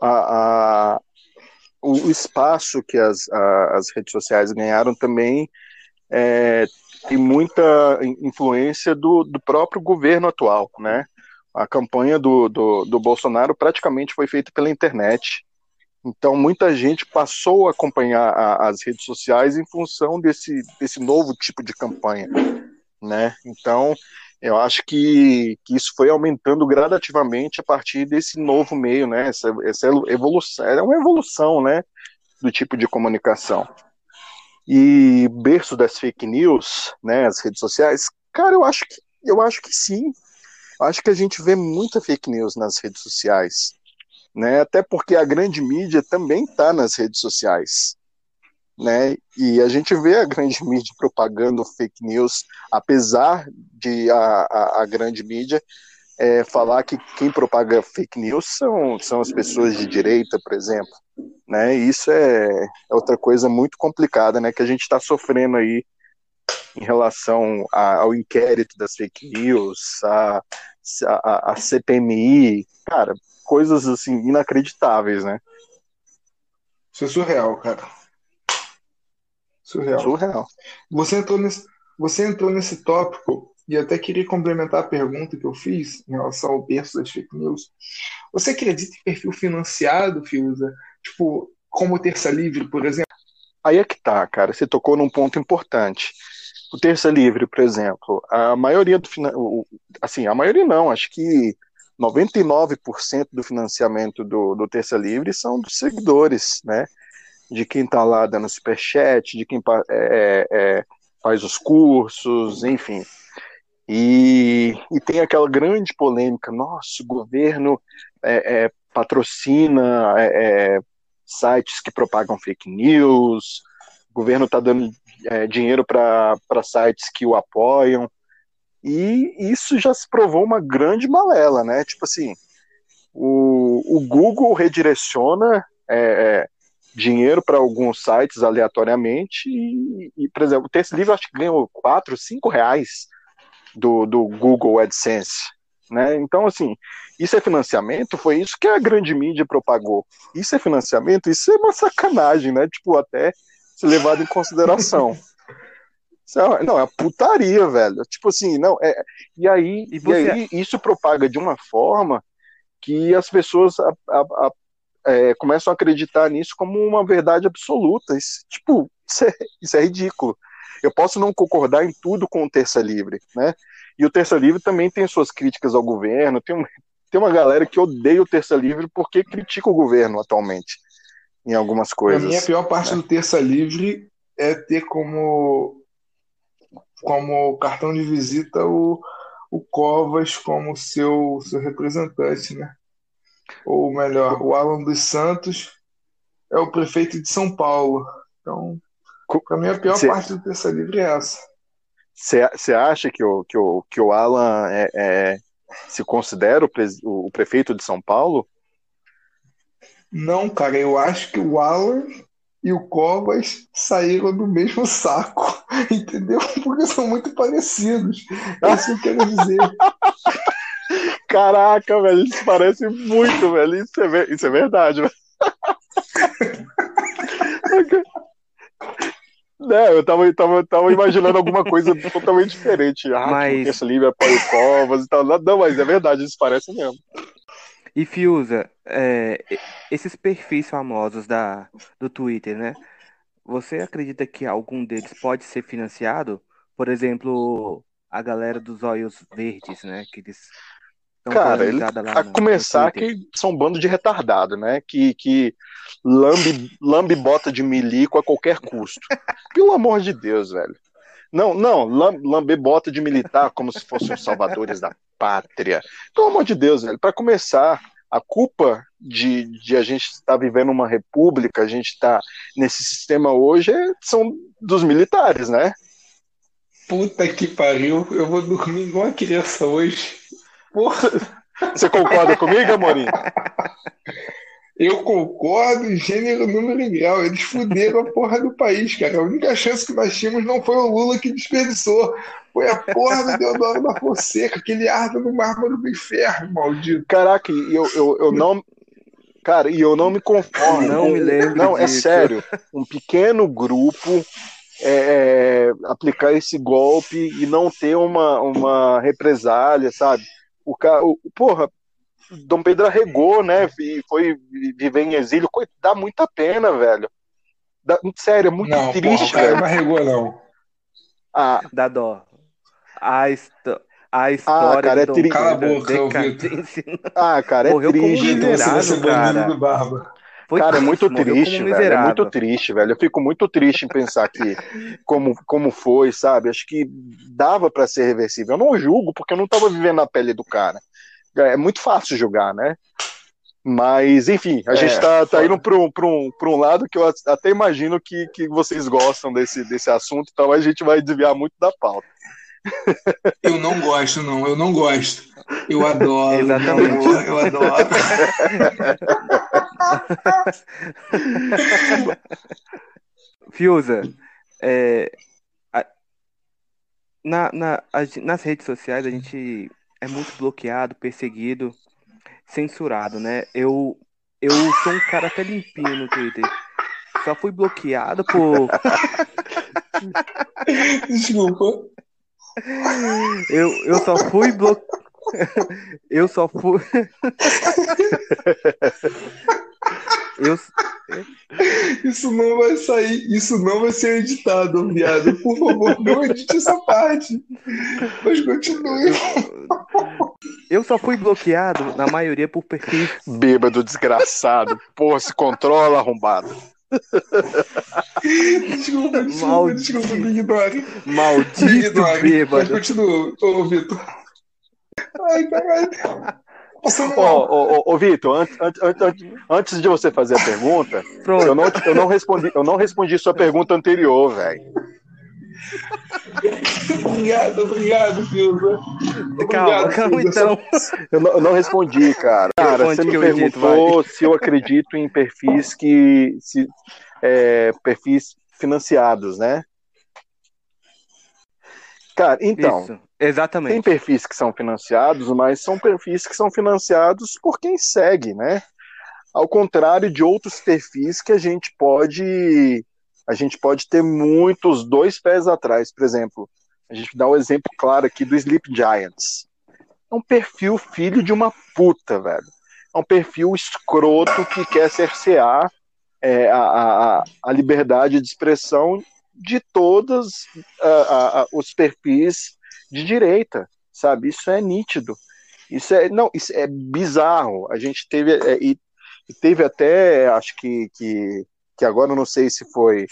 Speaker 3: a, a, o, espaço que as, a, as redes sociais ganharam também é, tem muita influência do, do próprio governo atual, né? A campanha do, do, do Bolsonaro praticamente foi feita pela internet. Então, muita gente passou a acompanhar a, as redes sociais em função desse, desse novo tipo de campanha, né? Então, eu acho que, que isso foi aumentando gradativamente a partir desse novo meio, né? Essa, essa evolução, é uma evolução, né? Do tipo de comunicação. E berço das fake news, né? As redes sociais, cara, eu acho que eu acho que sim. Eu acho que a gente vê muita fake news nas redes sociais, né? Até porque a grande mídia também está nas redes sociais né? E a gente vê a grande mídia propagando fake news, apesar de a, a, a grande mídia é, falar que quem propaga fake news são, são as pessoas de direita, por exemplo, né? Isso é, é outra coisa muito complicada, né? Que a gente está sofrendo aí em relação a, ao inquérito das fake news, a, a, a CPMI, cara, coisas assim inacreditáveis, né?
Speaker 1: Isso é surreal, cara. Surreal.
Speaker 3: Surreal.
Speaker 1: Você entrou nesse, você entrou nesse tópico e até queria complementar a pergunta que eu fiz em relação ao berço das fake news. Você acredita em perfil financiado, Fiuza? Tipo, como Terça Livre, por exemplo?
Speaker 3: Aí é que tá, cara. Você tocou num ponto importante. O Terça Livre, por exemplo, a maioria do assim, a maioria não, acho que 99% do financiamento do, do Terça Livre são dos seguidores, né? De quem está lá dando superchat, de quem é, é, é, faz os cursos, enfim. E, e, tem aquela grande polêmica, nossa, o governo é, é patrocina é, sites que propagam fake news, o governo está dando dinheiro para sites que o apoiam, e isso já se provou uma grande malela, né? Tipo assim, o, o Google redireciona é, dinheiro para alguns sites aleatoriamente e, e, por exemplo, esse livro acho que ganhou 4, 5 reais do, do Google AdSense, né? Então, assim, isso é financiamento? Foi isso que a grande mídia propagou. Isso é financiamento? Isso é uma sacanagem, né? Tipo, até ser levado em consideração. É não, é putaria, velho. Tipo assim, não, é. E aí, e, você... e aí isso propaga de uma forma que as pessoas a, a, é, começam a acreditar nisso como uma verdade absoluta. Isso, tipo, isso é, isso é ridículo. Eu posso não concordar em tudo com o Terça Livre, né? E o Terça Livre também tem suas críticas ao governo. Tem, um, tem uma galera que odeia o Terça Livre porque critica o governo atualmente em algumas coisas.
Speaker 1: A minha pior parte né? do Terça Livre é ter como como cartão de visita o, o Covas como seu, seu representante, né? Ou melhor, o Alan dos Santos é o prefeito de São Paulo. Então, Pra mim, a pior
Speaker 3: Cê-
Speaker 1: parte do terça livre é essa.
Speaker 3: Você acha que o, que, o, que o Alan é, é- se considera o, pres- o prefeito de São Paulo?
Speaker 1: Não, cara, eu acho que o Alan e o Covas saíram do mesmo saco, entendeu? Porque são muito parecidos. É isso que eu quero dizer.
Speaker 3: Caraca, velho, eles parecem muito, velho. Isso é, ver- isso é verdade, velho. Né, eu tava, tava, tava imaginando alguma coisa totalmente diferente. Ah,
Speaker 2: Mas-
Speaker 3: esse livro o Covas e tal. Não, mas é verdade, eles parecem mesmo.
Speaker 2: E Fiuza, é, esses perfis famosos da, do Twitter, né? Você acredita que algum deles pode ser financiado? Por exemplo, a galera dos olhos verdes, né? Que eles
Speaker 3: Cara, ele, a
Speaker 2: no- no
Speaker 3: começar
Speaker 2: Twitter.
Speaker 3: que são um bando de retardado, né? Que, que lambe, lambe bota de milico a qualquer custo. Pelo amor de Deus, velho. Não, não, lam- lamber bota de militar como se fossem os salvadores da pátria. Pelo amor de Deus, velho. Para começar, a culpa de, de a gente estar vivendo uma república, a gente estar nesse sistema hoje, é- são dos militares, né?
Speaker 1: Puta que pariu, eu vou dormir igual uma criança hoje. Porra,
Speaker 3: Você concorda comigo, Amorim?
Speaker 1: eu concordo, gênero, número e grau. Eles fuderam a porra do país, cara. A única chance que nós tínhamos não foi o Lula que desperdiçou. Foi a porra do Deodoro da Fonseca, aquele arda no mármore do inferno, maldito.
Speaker 3: Caraca, e eu, eu, eu não. Cara, e eu não me conformo.
Speaker 2: Não me lembro
Speaker 3: Não, é
Speaker 2: disso.
Speaker 3: sério. Um pequeno grupo é, é, aplicar esse golpe e não ter uma, uma represália, sabe? O cara, o, porra, Dom Pedro arregou, né? E foi viver em exílio. Coi- Dá muita pena, velho. Dá- sério, é muito
Speaker 1: Não, porra, o
Speaker 3: triste,
Speaker 1: cara
Speaker 3: velho.
Speaker 1: não arregou, não.
Speaker 3: Ah,
Speaker 2: Dá dó. A, a história
Speaker 3: cara, é
Speaker 2: do Dom
Speaker 1: Cala a
Speaker 2: Pedro
Speaker 1: boca,
Speaker 3: ah, cara, é
Speaker 2: Morreu como
Speaker 3: triste.
Speaker 1: Você vai ser
Speaker 2: miserável, cara.
Speaker 1: do Barba.
Speaker 2: Foi
Speaker 3: Cara, é muito triste, velho. É muito triste, velho. Eu fico muito triste em pensar que como, como foi, sabe? Acho que dava pra ser reversível. Eu não julgo porque eu não tava vivendo na pele do cara. É muito fácil julgar, né? Mas, enfim, a
Speaker 1: É,
Speaker 3: gente tá, tá indo pra um, pra, um, pra um lado que eu até imagino que, que vocês gostam desse, desse assunto, então a gente vai desviar muito da pauta.
Speaker 1: Eu não gosto, não. Eu não gosto. Eu adoro.
Speaker 2: Exatamente.
Speaker 1: amor, Eu adoro.
Speaker 2: Fiuza, é, a- na, na- a nas redes sociais a gente é muito bloqueado, perseguido, censurado, né? Eu, eu sou um cara até limpinho no Twitter. Só fui bloqueado por.
Speaker 1: Desculpa.
Speaker 2: Eu, eu só fui blo... Eu só fui. Eu,
Speaker 1: Isso não vai sair. Isso não vai ser editado, viado. Por favor, não edite essa parte. Mas continue.
Speaker 2: eu só fui bloqueado, na maioria, por perfis.
Speaker 3: Bêbado, desgraçado. Porra, se controla, arrombado.
Speaker 1: Desculpa, desculpa,
Speaker 2: Maldito.
Speaker 1: desculpa, me ignore. Me
Speaker 2: Maldito
Speaker 1: ignore. Mas
Speaker 2: bêbado.
Speaker 1: continua, ô Vitor. Ai, caralho.
Speaker 3: Ó, ó, ô, Vitor, antes, antes, antes, antes de você fazer a pergunta, eu não, eu não respondi, eu não respondi sua pergunta anterior, velho.
Speaker 1: Obrigado, obrigado, Filza.
Speaker 2: Calma,
Speaker 1: Obrigado,
Speaker 2: calma então.
Speaker 3: Eu não, eu não respondi, cara. Cara, você me
Speaker 2: edito,
Speaker 3: perguntou se eu acredito em perfis que. Se, é, perfis financiados, né? Cara, então,
Speaker 2: Isso,
Speaker 3: tem
Speaker 2: exatamente.
Speaker 3: perfis que são financiados, mas são perfis que são financiados por quem segue, né? Ao contrário de outros perfis que a gente pode. A gente pode ter muitos dois pés atrás. Por exemplo, a gente dá um exemplo claro aqui do Sleep Giants. É um perfil filho de uma puta, velho. É um perfil escroto que quer cercear é, a, a, a liberdade de expressão de todos os perfis de direita, sabe? Isso é nítido. Isso é não, isso é bizarro. A gente teve é, e, teve até, acho que, que que agora eu não sei se foi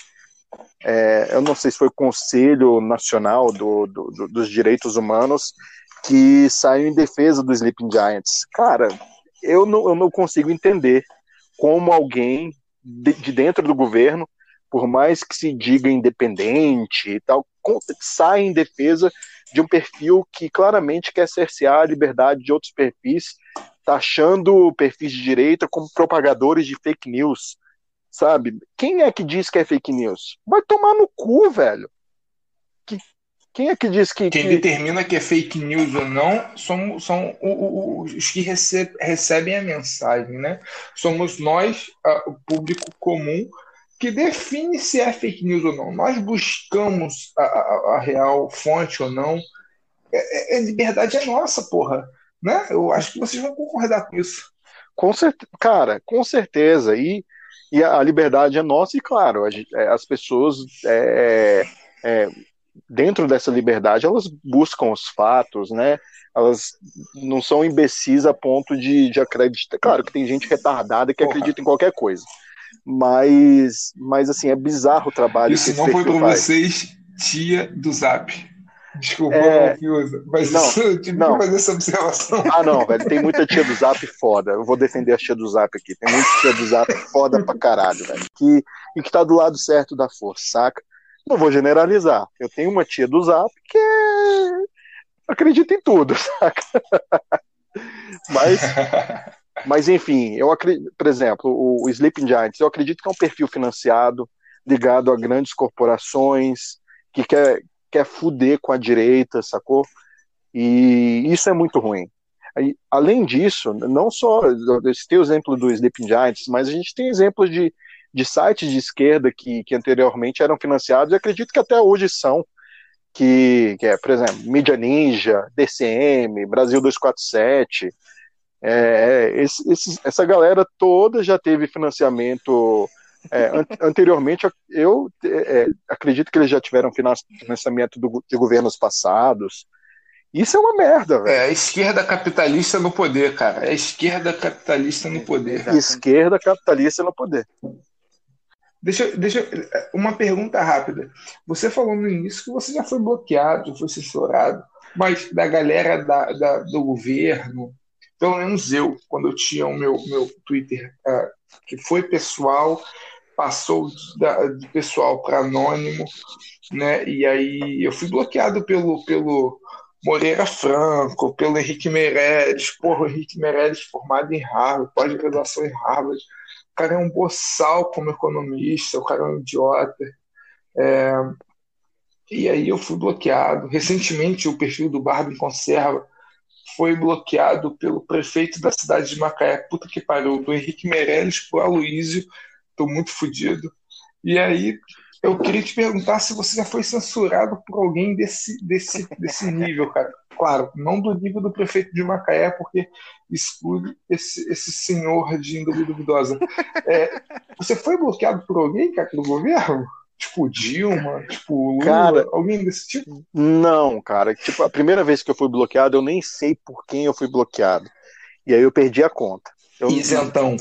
Speaker 3: é, eu não sei se foi Conselho Nacional do, do, do, dos Direitos Humanos que saiu em defesa do Sleeping Giants. Cara, eu não, eu não consigo entender como alguém de, de dentro do governo por mais que se diga independente e tal, sai em defesa de um perfil que claramente quer cercear a liberdade de outros perfis, taxando perfis de direita como propagadores de fake news, sabe? Quem é que diz que é fake news? Vai tomar no cu, velho. Que, quem é que diz que.
Speaker 1: Quem
Speaker 3: que...
Speaker 1: determina que é fake news ou não são, são os que receb, recebem a mensagem, né? Somos nós, o público comum, que define se é fake news ou não. Nós buscamos a, a, a real fonte ou não. É, é, a liberdade é nossa, porra. Né? Eu acho que vocês vão concordar com isso.
Speaker 3: Com certeza, cara, com certeza. E, e a liberdade é nossa, e claro, gente, é, as pessoas é, é, dentro dessa liberdade elas buscam os fatos, né? Elas não são imbecis a ponto de, de acreditar. Claro que tem gente retardada que Porra. acredita em qualquer coisa. Mas, mas assim, é bizarro o trabalho
Speaker 1: Isso não foi para vocês, tia do Zap. Desculpa, é... mas não, isso, eu tive não. que fazer essa observação.
Speaker 3: Ah, não, velho, tem muita tia do Zap foda. Eu vou defender a tia do Zap aqui. Tem muita tia do Zap foda pra caralho, velho. Que, e que tá do lado certo da força, saca? Não vou generalizar. Eu tenho uma tia do Zap que é... acredita em tudo, saca? Mas mas, enfim, eu acredito, por exemplo, o, Sleeping Giants, eu acredito que é um perfil financiado, ligado a grandes corporações, que quer, quer fuder com a direita, sacou? E isso é muito ruim. Além disso, não só tem o exemplo do Sleeping Giants, mas a gente tem exemplos de, de sites de esquerda que, que anteriormente eram financiados e acredito que até hoje são, que, que é, por exemplo, Mídia Ninja, DCM, Brasil 247, é, é, esse, esse, essa galera toda já teve financiamento. É, an anteriormente, eu é, acredito que eles já tiveram financiamento do, de governos passados. Isso é uma merda, velho.
Speaker 1: É a esquerda capitalista no poder, cara. É a esquerda capitalista no poder.
Speaker 3: Cara. Esquerda capitalista no poder.
Speaker 1: Deixa, deixa uma pergunta rápida. Você falou no início que você já foi bloqueado, foi censurado, mas da galera da, da do governo, pelo menos eu, quando eu tinha o meu, meu Twitter, uh, que foi pessoal, passou de, pessoal para anônimo, né? E aí eu fui bloqueado pelo, pelo Moreira Franco, pelo Henrique Meirelles, porra, o Henrique Meirelles formado em Harvard, pós-graduação em Harvard. O cara é um boçal como economista, o cara é um idiota. É... E aí eu fui bloqueado. Recentemente o perfil do Barbie Conserva foi bloqueado pelo prefeito da cidade de Macaé. Puta que pariu, do Henrique Meirelles pro Aloísio. Tô muito fodido. E aí, eu queria te perguntar se você já foi censurado por alguém desse, desse, desse nível, cara. Claro, não do nível do prefeito de Macaé, porque exclui esse, esse senhor de índole duvidosa. É, você foi bloqueado por alguém, cara, do governo? Tipo Dilma, tipo Lula, cara, alguém desse tipo?
Speaker 3: Não, cara. Tipo, a primeira vez que eu fui bloqueado, eu nem sei por quem eu fui bloqueado. E aí eu perdi a conta. Eu,
Speaker 1: Isentão.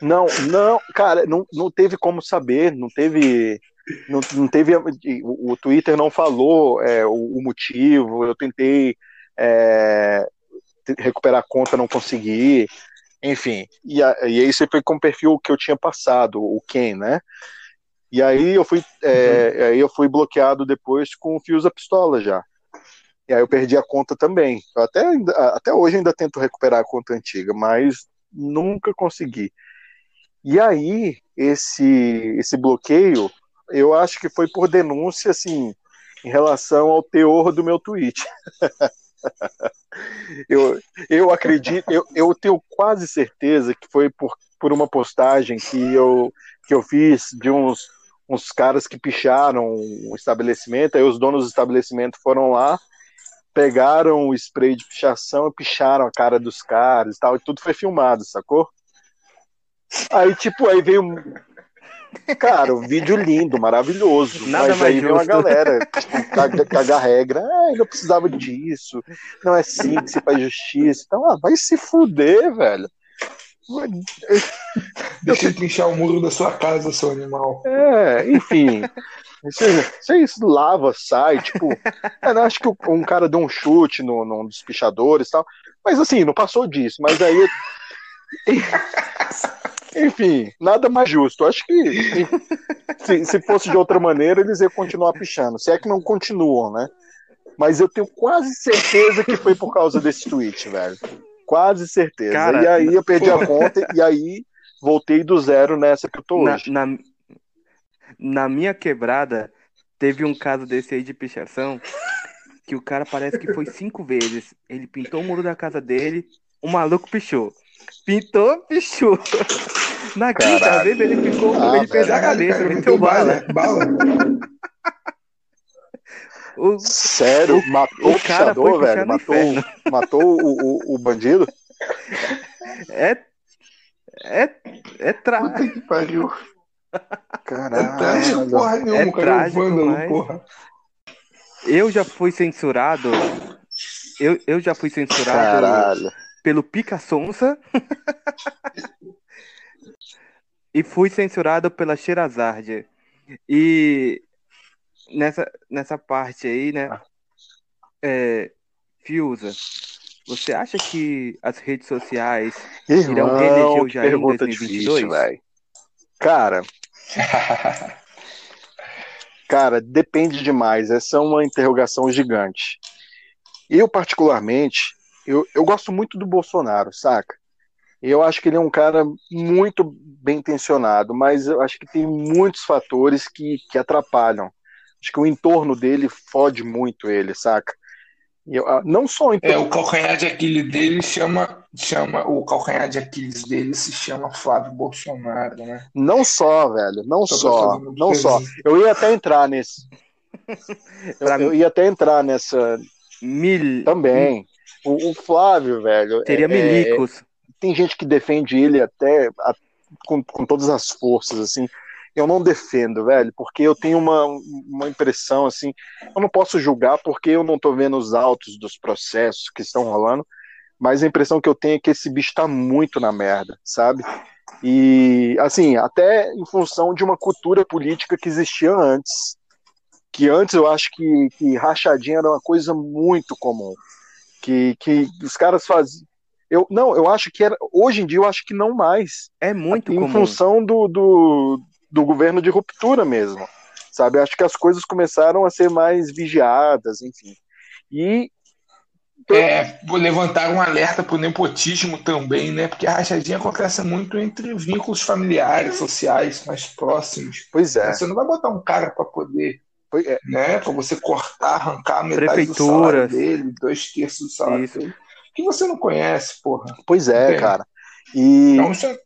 Speaker 3: Não, não, cara, não, não teve como saber, não teve. Não, não teve. O, o Twitter não falou é, o, o, motivo. Eu tentei é, recuperar a conta, não consegui. Enfim, e, a, e aí você foi com o perfil que eu tinha passado, o Ken, né? E aí eu fui, é, uhum. aí eu fui bloqueado depois com o fios pistola já. E aí eu perdi a conta também. Eu até, até hoje ainda tento recuperar a conta antiga, mas nunca consegui. E aí, esse, esse bloqueio, eu acho que foi por denúncia, assim, em relação ao teor do meu tweet. eu, eu acredito, eu, eu tenho quase certeza que foi por, por uma postagem que eu, que eu fiz de uns uns caras que picharam o estabelecimento, aí os donos do estabelecimento foram lá, pegaram o spray de pichação e picharam a cara dos caras e tal, e tudo foi filmado, sacou? Aí, tipo, aí veio. Cara, um vídeo lindo, maravilhoso. Nada mas aí veio uma galera tipo, cagar regra. Ah, não precisava disso. Não é assim que se faz justiça. Então, ah, vai se fuder, velho.
Speaker 1: Deixa eu pinchar o muro da sua casa, seu animal.
Speaker 3: É, enfim. Vocês lava, sai, tipo. Eu acho que um cara deu um chute no, num dos pichadores e tal. Mas assim, não passou disso. Mas aí. Enfim, nada mais justo. Acho que se, se fosse de outra maneira, eles iam continuar pichando. Se é que não continuam, né? Mas eu tenho quase certeza que foi por causa desse tweet, velho. Quase certeza. Cara, e aí eu perdi a conta e aí voltei do zero nessa que eu tô hoje.
Speaker 2: Na, na, na minha quebrada, teve um caso desse aí de pichação que o cara parece que foi cinco vezes. Ele pintou o muro da casa dele, o maluco pichou. Pintou, pichou. Na quinta vez ele ficou, ah, ele fez a cabeça, meteu bala. bala.
Speaker 3: O, Sério? O, matou o, o pichador, velho? Matou, matou o, o, o, bandido?
Speaker 2: É. É. É trágico.
Speaker 1: Puta que pariu.
Speaker 3: Caralho.
Speaker 1: É trágico, porra nenhuma, é cara. Trágico, vândalo, mas... porra.
Speaker 2: Eu já fui censurado. Eu, eu já fui censurado Caralho. pelo Pica Sonsa. e fui censurado pela Xerazade. E nessa, nessa parte aí, né? Ah. É, Fiusa, você acha que as redes sociais
Speaker 3: Irmão, irão reeleger o Jair em 2022? Difícil, Cara, cara, depende demais. Essa é uma interrogação gigante. Eu, particularmente, eu, eu gosto muito do Bolsonaro, saca? Eu acho que ele é um cara muito bem intencionado, mas eu acho que tem muitos fatores que, que atrapalham. Acho que o entorno dele fode muito ele, saca? Eu, ah, não só
Speaker 1: o entorno... É, o calcanhar de Aquiles dele chama, chama. O calcanhar de Aquiles dele se chama Flávio Bolsonaro, né?
Speaker 3: Não só, velho, não Tô só. Não só. Eu ia até entrar nesse. eu, eu ia até entrar nessa.
Speaker 2: Mil...
Speaker 3: Também. O, o Flávio, velho.
Speaker 2: Teria é, milicos.
Speaker 3: É, tem gente que defende ele até a, com, com todas as forças, assim. Eu não defendo, velho, porque eu tenho uma, uma impressão, assim, eu não posso julgar porque eu não tô vendo os autos dos processos que estão rolando, mas a impressão que eu tenho é que esse bicho tá muito na merda, sabe? E, assim, até em função de uma cultura política que existia antes, que antes eu acho que, que rachadinha era uma coisa muito comum, que, que os caras faziam, eu, não, eu acho que era. Hoje em dia eu acho que não mais.
Speaker 2: É muito
Speaker 3: em
Speaker 2: comum.
Speaker 3: função do, do, do governo de ruptura mesmo. Sabe? Acho que as coisas começaram a ser mais vigiadas, enfim. E.
Speaker 1: É, levantar um alerta para o nepotismo também, né? Porque a rachadinha acontece muito entre vínculos familiares, sociais, mais próximos.
Speaker 3: Pois é.
Speaker 1: Você não vai botar um cara para poder
Speaker 3: é.
Speaker 1: né? Para você cortar, arrancar metade do salário dele, dois terços do salário Isso. dele que você não conhece, porra.
Speaker 3: Pois é, cara. E, então, você...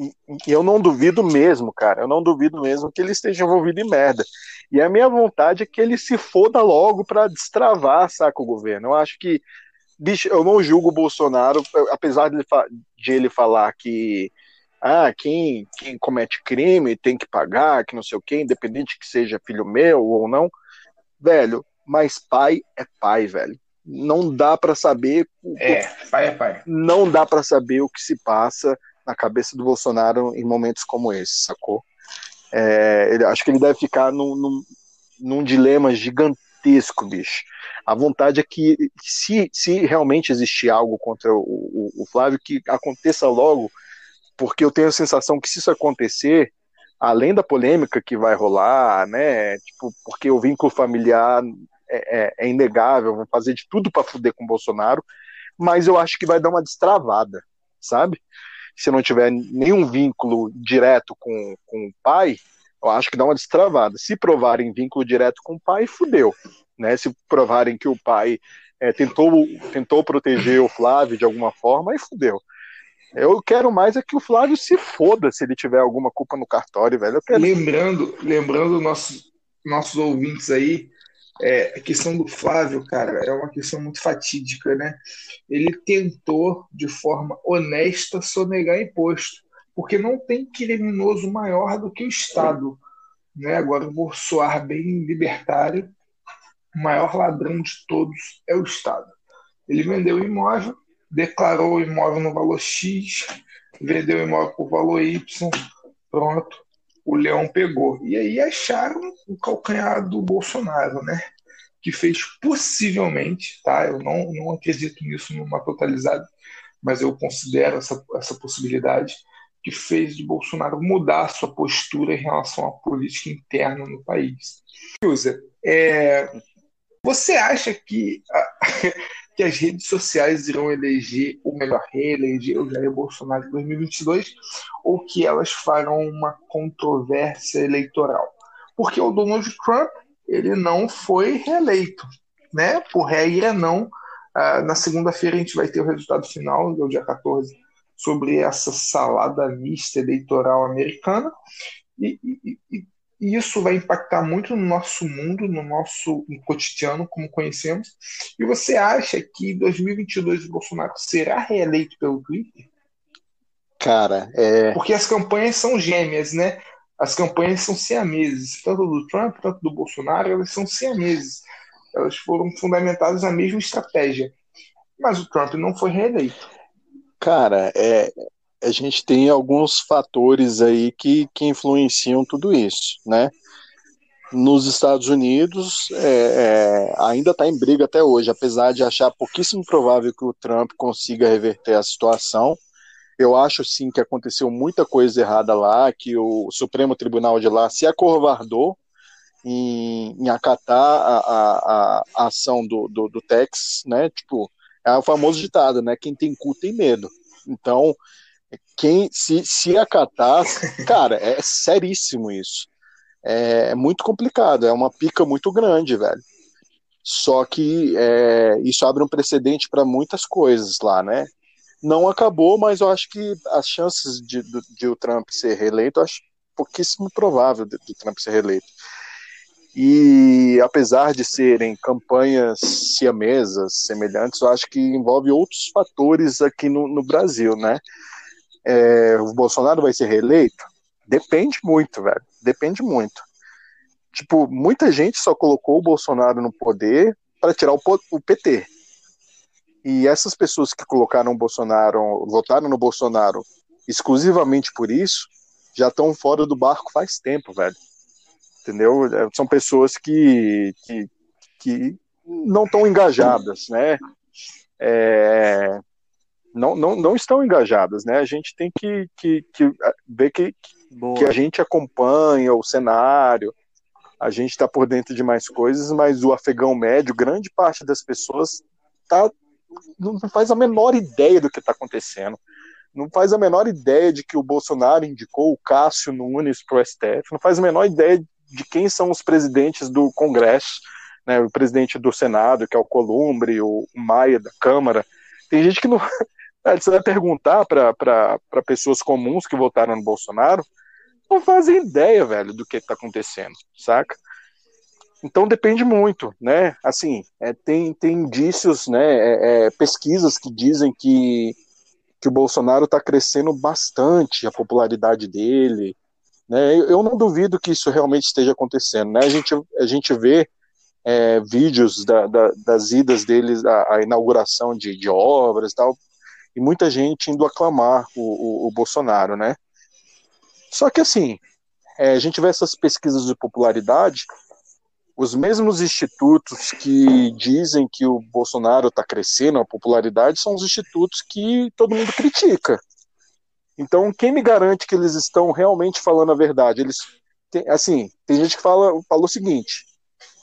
Speaker 3: e, eu não duvido mesmo, cara. Eu não duvido mesmo que ele esteja envolvido em merda. E a minha vontade é que ele se foda logo para destravar, saca, o governo. Eu acho que, bicho, eu não julgo o Bolsonaro, apesar de ele, de ele falar que ah, quem, quem comete crime tem que pagar, que não sei o quê, independente que seja filho meu ou não. Velho, mas pai é pai, velho não dá para saber.
Speaker 1: É, pai é pai.
Speaker 3: Não dá para saber o que se passa na cabeça do Bolsonaro em momentos como esse, sacou? É, ele, acho que ele deve ficar num, num, num, dilema gigantesco, bicho. A vontade é que, se, se realmente existir algo contra o, o, o Flávio, que aconteça logo, porque eu tenho a sensação que se isso acontecer, além da polêmica que vai rolar, né? Tipo, porque o vínculo familiar é, é, é inegável, vão fazer de tudo para fuder com o Bolsonaro, mas eu acho que vai dar uma destravada, sabe? Se não tiver nenhum vínculo direto com, com o pai, eu acho que dá uma destravada. Se provarem vínculo direto com o pai, fudeu. Né? Se provarem que o pai é, tentou, tentou proteger o Flávio de alguma forma, aí fudeu. Eu quero mais é que o Flávio se foda se ele tiver alguma culpa no cartório, velho. Quero...
Speaker 1: Lembrando, lembrando nossos, nossos ouvintes aí, é, a questão do Flávio, cara, é uma questão muito fatídica, né? Ele tentou, de forma honesta, sonegar imposto, porque não tem criminoso maior do que o Estado. Né? Agora eu vou soar bem libertário. O maior ladrão de todos é o Estado. Ele vendeu o imóvel, declarou o imóvel no valor X, vendeu o imóvel por valor Y, pronto, o leão pegou. E aí acharam o calcanhar do Bolsonaro, né? Que fez possivelmente, tá? Eu não, não acredito nisso numa totalizada, mas eu considero essa, essa possibilidade que fez de Bolsonaro mudar sua postura em relação à política interna no país. Usa, é, você acha que, a, que as redes sociais irão eleger, ou melhor, reeleger o Jair Bolsonaro em 2022, ou que elas farão uma controvérsia eleitoral? Porque o Donald Trump ele não foi reeleito, né? Por regra, não. Ah, na segunda-feira a gente vai ter o resultado final, no dia 14, sobre essa salada mista eleitoral americana. E, e, e, e, isso vai impactar muito no nosso mundo, no nosso no cotidiano, como conhecemos. E você acha que em 2022 o Bolsonaro será reeleito pelo Twitter?
Speaker 3: Cara, é.
Speaker 1: Porque as campanhas são gêmeas, né? As campanhas são siameses, tanto do Trump quanto do Bolsonaro, elas são siameses. Elas foram fundamentadas na mesma estratégia. Mas o Trump não foi reeleito.
Speaker 3: Cara, é, a gente tem alguns fatores aí que, que influenciam tudo isso, né? Nos Estados Unidos, é, é, ainda está em briga até hoje, apesar de achar pouquíssimo provável que o Trump consiga reverter a situação. Eu acho sim que aconteceu muita coisa errada lá, que o Supremo Tribunal de lá se acovardou em, em acatar a, a, a, ação do, do, do né? Tipo, é o famoso ditado, né? Quem tem cu tem medo. Então, quem se, se acatar, cara, é seríssimo isso. É, é muito complicado, é uma pica muito grande, velho. Só que é, isso abre um precedente para muitas coisas lá, né? não acabou, mas eu acho que as chances de, de, de o Trump ser reeleito, acho pouquíssimo provável de, de Trump ser reeleito. E apesar de serem campanhas siamesas, semelhantes, eu acho que envolve outros fatores aqui no, no Brasil, né? É, o Bolsonaro vai ser reeleito? Depende muito, velho. Depende muito. Tipo, muita gente só colocou o Bolsonaro no poder para tirar o, o PT. E essas pessoas que colocaram o Bolsonaro, votaram no Bolsonaro exclusivamente por isso, já estão fora do barco faz tempo, velho. Entendeu? É, são pessoas que, que, que não estão engajadas, né? É, não, não, não estão engajadas, né? A gente tem que, que, que ver que, que a gente acompanha o cenário, a gente está por dentro de mais coisas, mas o afegão médio, grande parte das pessoas está não faz a menor ideia do que está acontecendo. Não faz a menor ideia de que o Bolsonaro indicou o Cássio Nunes para o STF. Não faz a menor ideia de quem são os presidentes do Congresso, né, o presidente do Senado, que é o Columbre, o Maia da Câmara. Tem gente que não. Você vai perguntar para pessoas comuns que votaram no Bolsonaro, não fazem ideia, velho, do que está acontecendo, saca? Então depende muito, né? Assim, é, tem, tem indícios, né? É, é, pesquisas que dizem que, que o Bolsonaro está crescendo bastante a popularidade dele, né? Eu, eu, não duvido que isso realmente esteja acontecendo, né? A gente, a gente vê é, vídeos da, da, das idas deles à inauguração de, de, obras tal, e muita gente indo aclamar o, o, o Bolsonaro, né? Só que assim, é, a gente vê essas pesquisas de popularidade os mesmos institutos que dizem que o Bolsonaro está crescendo a popularidade são os institutos que todo mundo critica. Então, quem me garante que eles estão realmente falando a verdade? Eles, assim, tem gente que fala, fala o seguinte: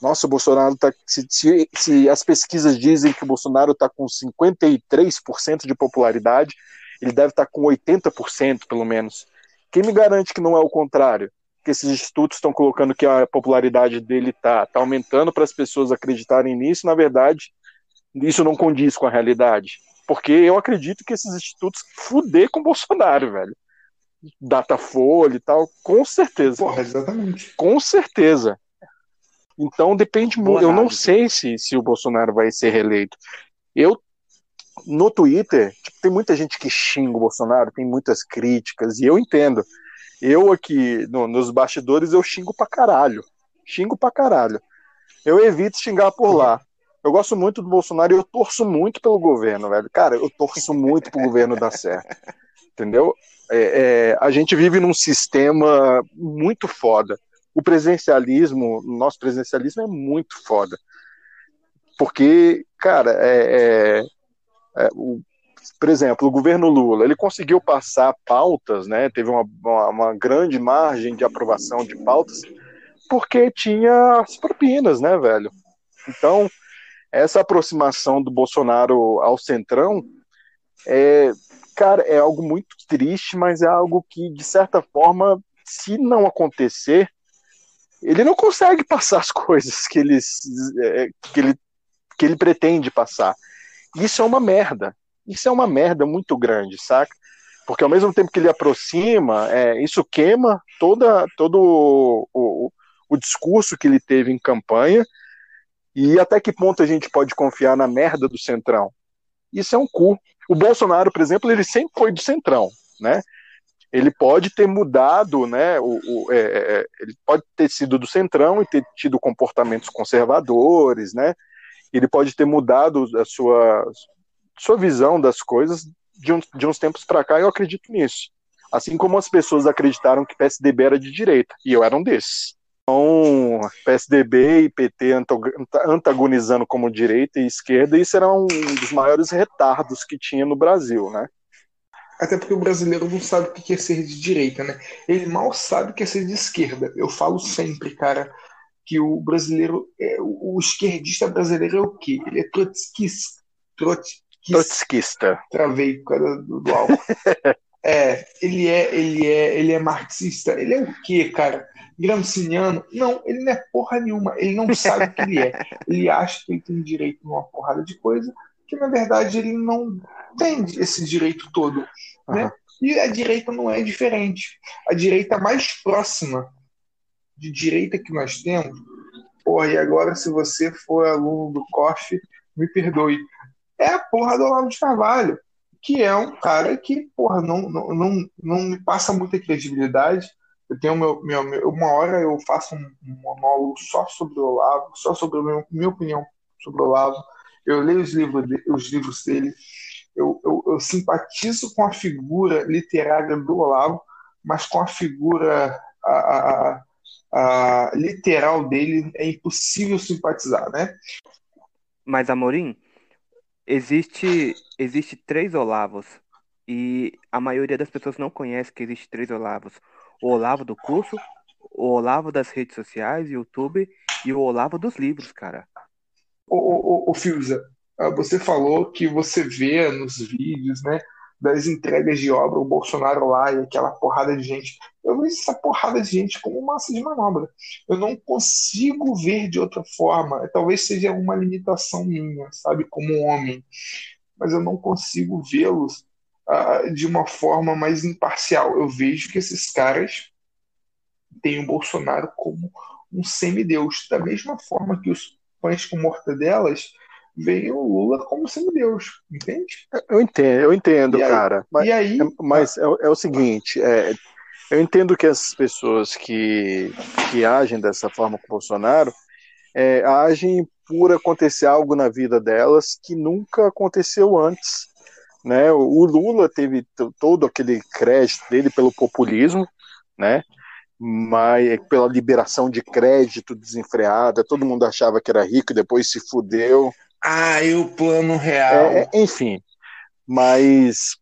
Speaker 3: nossa, o Bolsonaro está. Se, se, se, as pesquisas dizem que o Bolsonaro está com 53% de popularidade, ele deve estar tá com 80%, pelo menos. Quem me garante que não é o contrário? que esses institutos estão colocando que a popularidade dele está tá aumentando para as pessoas acreditarem nisso, na verdade, isso não condiz com a realidade. Porque eu acredito que esses institutos fuder com o Bolsonaro, velho. Datafolha e tal, com certeza.
Speaker 1: Porra, exatamente.
Speaker 3: Com certeza. Então depende muito. Eu não sei se, se o Bolsonaro vai ser reeleito. Eu, no Twitter, tipo, tem muita gente que xinga o Bolsonaro, tem muitas críticas, e eu entendo. Eu aqui, no, nos bastidores, eu xingo pra caralho. Xingo pra caralho. Eu evito xingar por lá. Eu gosto muito do Bolsonaro e eu torço muito pelo governo, velho. Cara, eu torço muito pro governo dar certo. Entendeu? É, é, a gente vive num sistema muito foda. O presencialismo, nosso presencialismo é muito foda. Porque, cara, é, é, é o, por exemplo, o governo Lula, ele conseguiu passar pautas, né? Teve uma, uma, uma grande margem de aprovação de pautas, porque tinha as propinas, né, velho? Então, essa aproximação do Bolsonaro ao Centrão é, cara, é algo muito triste, mas é algo que, de certa forma, se não acontecer, ele não consegue passar as coisas que ele, é, que ele, que ele pretende passar. Isso é uma merda. Isso é uma merda muito grande, saca? Porque ao mesmo tempo que ele aproxima, é, isso queima toda, todo o, o, o discurso que ele teve em campanha e até que ponto a gente pode confiar na merda do Centrão. Isso é um cu. O Bolsonaro, por exemplo, ele sempre foi do Centrão, né? Ele pode ter mudado, né? O, o é, é, é ele pode ter sido do Centrão e ter tido comportamentos conservadores, né? Ele pode ter mudado a sua, sua visão das coisas de, uns, de uns tempos para cá, eu acredito nisso. Assim como as pessoas acreditaram que PSDB era de direita, e eu era um desses. Então, PSDB e PT antagonizando como direita e esquerda, isso era um dos maiores retardos que tinha no Brasil, né?
Speaker 1: Até porque o brasileiro não sabe o que é ser de direita, né? Ele mal sabe o que é ser de esquerda. Eu falo sempre, cara, que o brasileiro, é, o esquerdista brasileiro é o quê? Ele é trotskista.
Speaker 3: Trotskista.
Speaker 1: Travei por causa do, do álcool. é, ele é, ele é, ele é marxista. Ele é o quê, cara? Gramsciano? Não, ele não é porra nenhuma. Ele não sabe o que ele é. Ele acha que ele tem direito a uma porrada de coisa que na verdade ele não tem esse direito todo, né? Uhum. E a direita não é diferente. A direita mais próxima de direita que nós temos, porra, e agora se você for aluno do COF, me perdoe, é a porra do Olavo de Carvalho, que é um cara que, porra, não, não, não, não me passa muita credibilidade. Eu tenho meu, meu, meu, uma hora eu faço um, um monólogo só sobre o Olavo, só sobre a minha, minha opinião sobre o Olavo. Eu leio os livros, de, os livros dele, eu, eu, eu, simpatizo com a figura literária do Olavo, mas com a figura a, a, a, literal dele é impossível simpatizar, né?
Speaker 2: Mas, Amorim, Existe, existe três Olavos e a maioria das pessoas não conhece que existe três Olavos. O Olavo do curso, o Olavo das redes sociais, YouTube e o Olavo dos livros, cara.
Speaker 1: Ô, ô, ô, ô Filza, você falou que você vê nos vídeos, né, das entregas de obra, o Bolsonaro lá e aquela porrada de gente. Eu vejo essa porrada de gente como massa de manobra. Eu não consigo ver de outra forma. Talvez seja uma limitação minha, sabe, como homem. Mas eu não consigo vê-los uh, de uma forma mais imparcial. Eu vejo que esses caras têm o Bolsonaro como um semideus. Da mesma forma que os pães com mortadelas veio o Lula como semideus, entende?
Speaker 3: Eu entendo, eu entendo, aí, cara. Mas, aí, mas é, é, o seguinte, é, eu entendo que as pessoas que, que agem dessa forma com o Bolsonaro é, agem por acontecer algo na vida delas que nunca aconteceu antes. Né? O Lula teve todo aquele crédito dele pelo populismo, né? mas pela liberação de crédito desenfreada, todo mundo achava que era rico e depois se fudeu.
Speaker 1: Ah, e o plano real.
Speaker 3: É, é enfim, mas,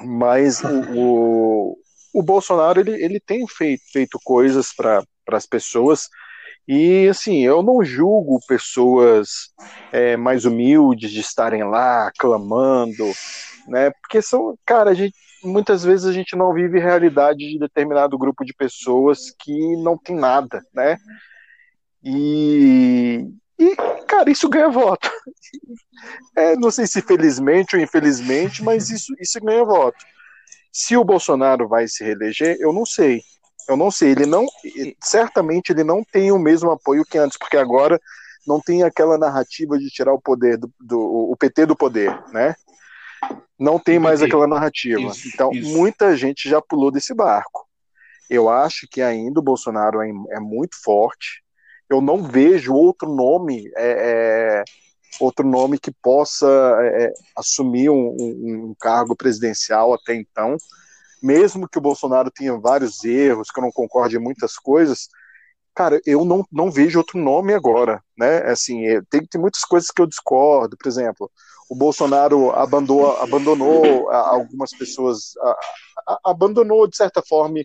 Speaker 3: mas o, o, o, Bolsonaro ele, ele tem feito, feito coisas para as pessoas e assim, eu não julgo pessoas é, mais humildes de estarem lá clamando, né? Porque são, cara, a gente, muitas vezes a gente não vive realidade de determinado grupo de pessoas que não tem nada, né? E, e, cara, isso ganha voto. É, não sei se felizmente ou infelizmente, mas isso, isso ganha voto. Se o Bolsonaro vai se reeleger, eu não sei. Eu não sei. Ele não. Certamente ele não tem o mesmo apoio que antes, porque agora não tem aquela narrativa de tirar o poder do, do o PT do poder, né? Não tem mais aquela narrativa. Isso, então, isso. muita gente já pulou desse barco. Eu acho que ainda o Bolsonaro é, é muito forte eu não vejo outro nome é, é, outro nome que possa é, assumir um, um, um, cargo presidencial até então, mesmo que o Bolsonaro tenha vários erros, que eu não concorde em muitas coisas, cara, eu não, não vejo outro nome agora, né? Assim, é, tem, tem muitas coisas que eu discordo, por exemplo, o Bolsonaro abandonou, abandonou algumas pessoas, abandonou de certa forma,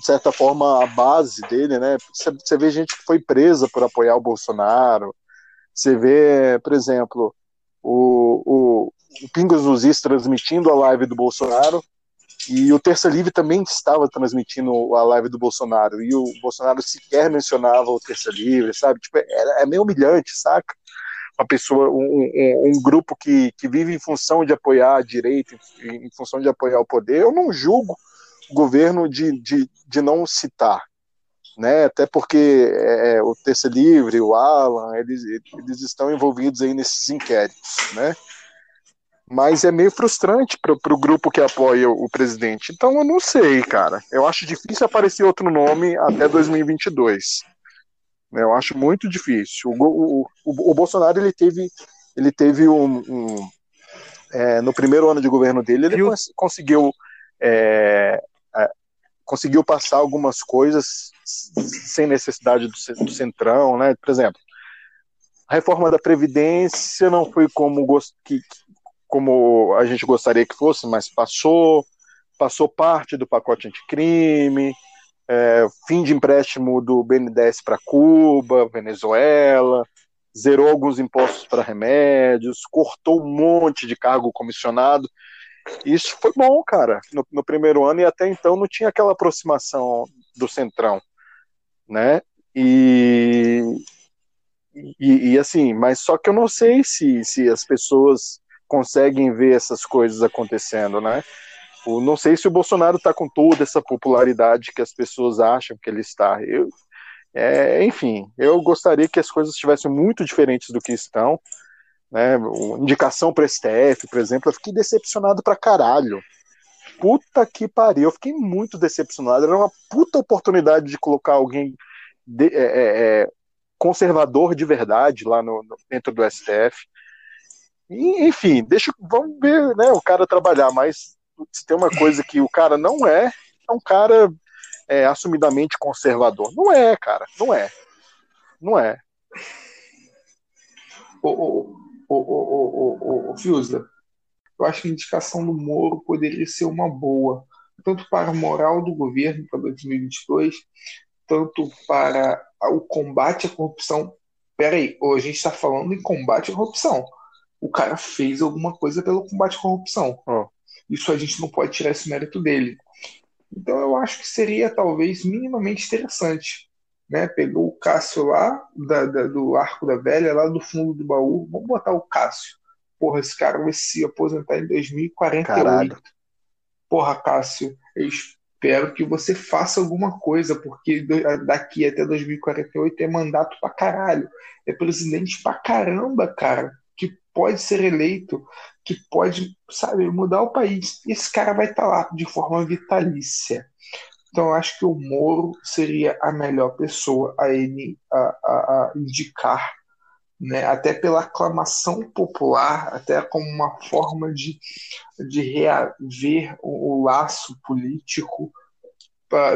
Speaker 3: de certa forma a base dele, né? Você vê gente que foi presa por apoiar o Bolsonaro, você vê, por exemplo, o, o, o Pingos transmitindo a live do Bolsonaro e o Terça Livre também estava transmitindo a live do Bolsonaro e o Bolsonaro sequer mencionava o Terça Livre, sabe? Tipo, é, é meio humilhante, saca? Uma pessoa, um, um, um, grupo que, que vive em função de apoiar a direita, em, função de apoiar o poder. Eu não julgo governo de, de, de não citar, né? Até porque é, o Terça Livre, o Alan, eles, eles estão envolvidos aí nesses inquéritos, né? mas é meio frustrante para o grupo que apoia o, o, presidente. Então eu não sei, cara. Eu acho difícil aparecer outro nome até 2022. Eu acho muito difícil. O, o, o Bolsonaro ele teve, ele teve um, um é, no primeiro ano de governo dele ele cons conseguiu é, é, conseguiu passar algumas coisas sem necessidade do, do centrão, né? Por exemplo, a reforma da previdência não foi como que, como a gente gostaria que fosse, mas passou, passou parte do pacote anticrime, é, fim de empréstimo do BNDES para Cuba, Venezuela, zerou alguns impostos para remédios, cortou um monte de cargo comissionado. Isso foi bom, cara, no, no primeiro ano, e até então não tinha aquela aproximação do Centrão, né? E, e, e, assim, mas só que eu não sei se, se as pessoas conseguem ver essas coisas acontecendo, né? O, não sei se o Bolsonaro está com toda essa popularidade que as pessoas acham que ele está. Eu, é, enfim, eu gostaria que as coisas estivessem muito diferentes do que estão. Né? Indicação para STF, por exemplo, eu fiquei decepcionado pra caralho. Puta que pariu, eu fiquei muito decepcionado. Era uma puta oportunidade de colocar alguém de, é, é, é conservador de verdade lá no, no, dentro do STF. E, enfim, deixa, vamos ver, né, o cara trabalhar, mas se tem uma coisa que o cara não é, é um cara é, assumidamente conservador. Não é, cara, não é. Não é.
Speaker 1: Ô, ô, Fiusa, eu acho que a indicação do Moro poderia ser uma boa, tanto para a moral do governo para 2022, tanto para o combate à corrupção. Peraí, hoje a gente está falando em combate à corrupção o cara fez alguma coisa pelo combate à corrupção. Oh. Isso a gente não pode tirar esse mérito dele. Então eu acho que seria talvez minimamente interessante. Né? Pegou o Cássio lá da, da, do Arco da Velha, lá do fundo do baú. Vamos botar o Cássio. Porra, esse cara vai se aposentar em 2048. Caralho. Porra, Cássio, eu espero que você faça alguma coisa, porque daqui até 2048 é mandato pra caralho. É presidente pra caramba, cara pode ser eleito, que pode, sabe, mudar o país. E esse cara vai estar tá lá de forma vitalícia. Então, eu acho que o Moro seria a melhor pessoa a ele a, a, a indicar, né? até pela aclamação popular, até como uma forma de, de reaver o, o laço político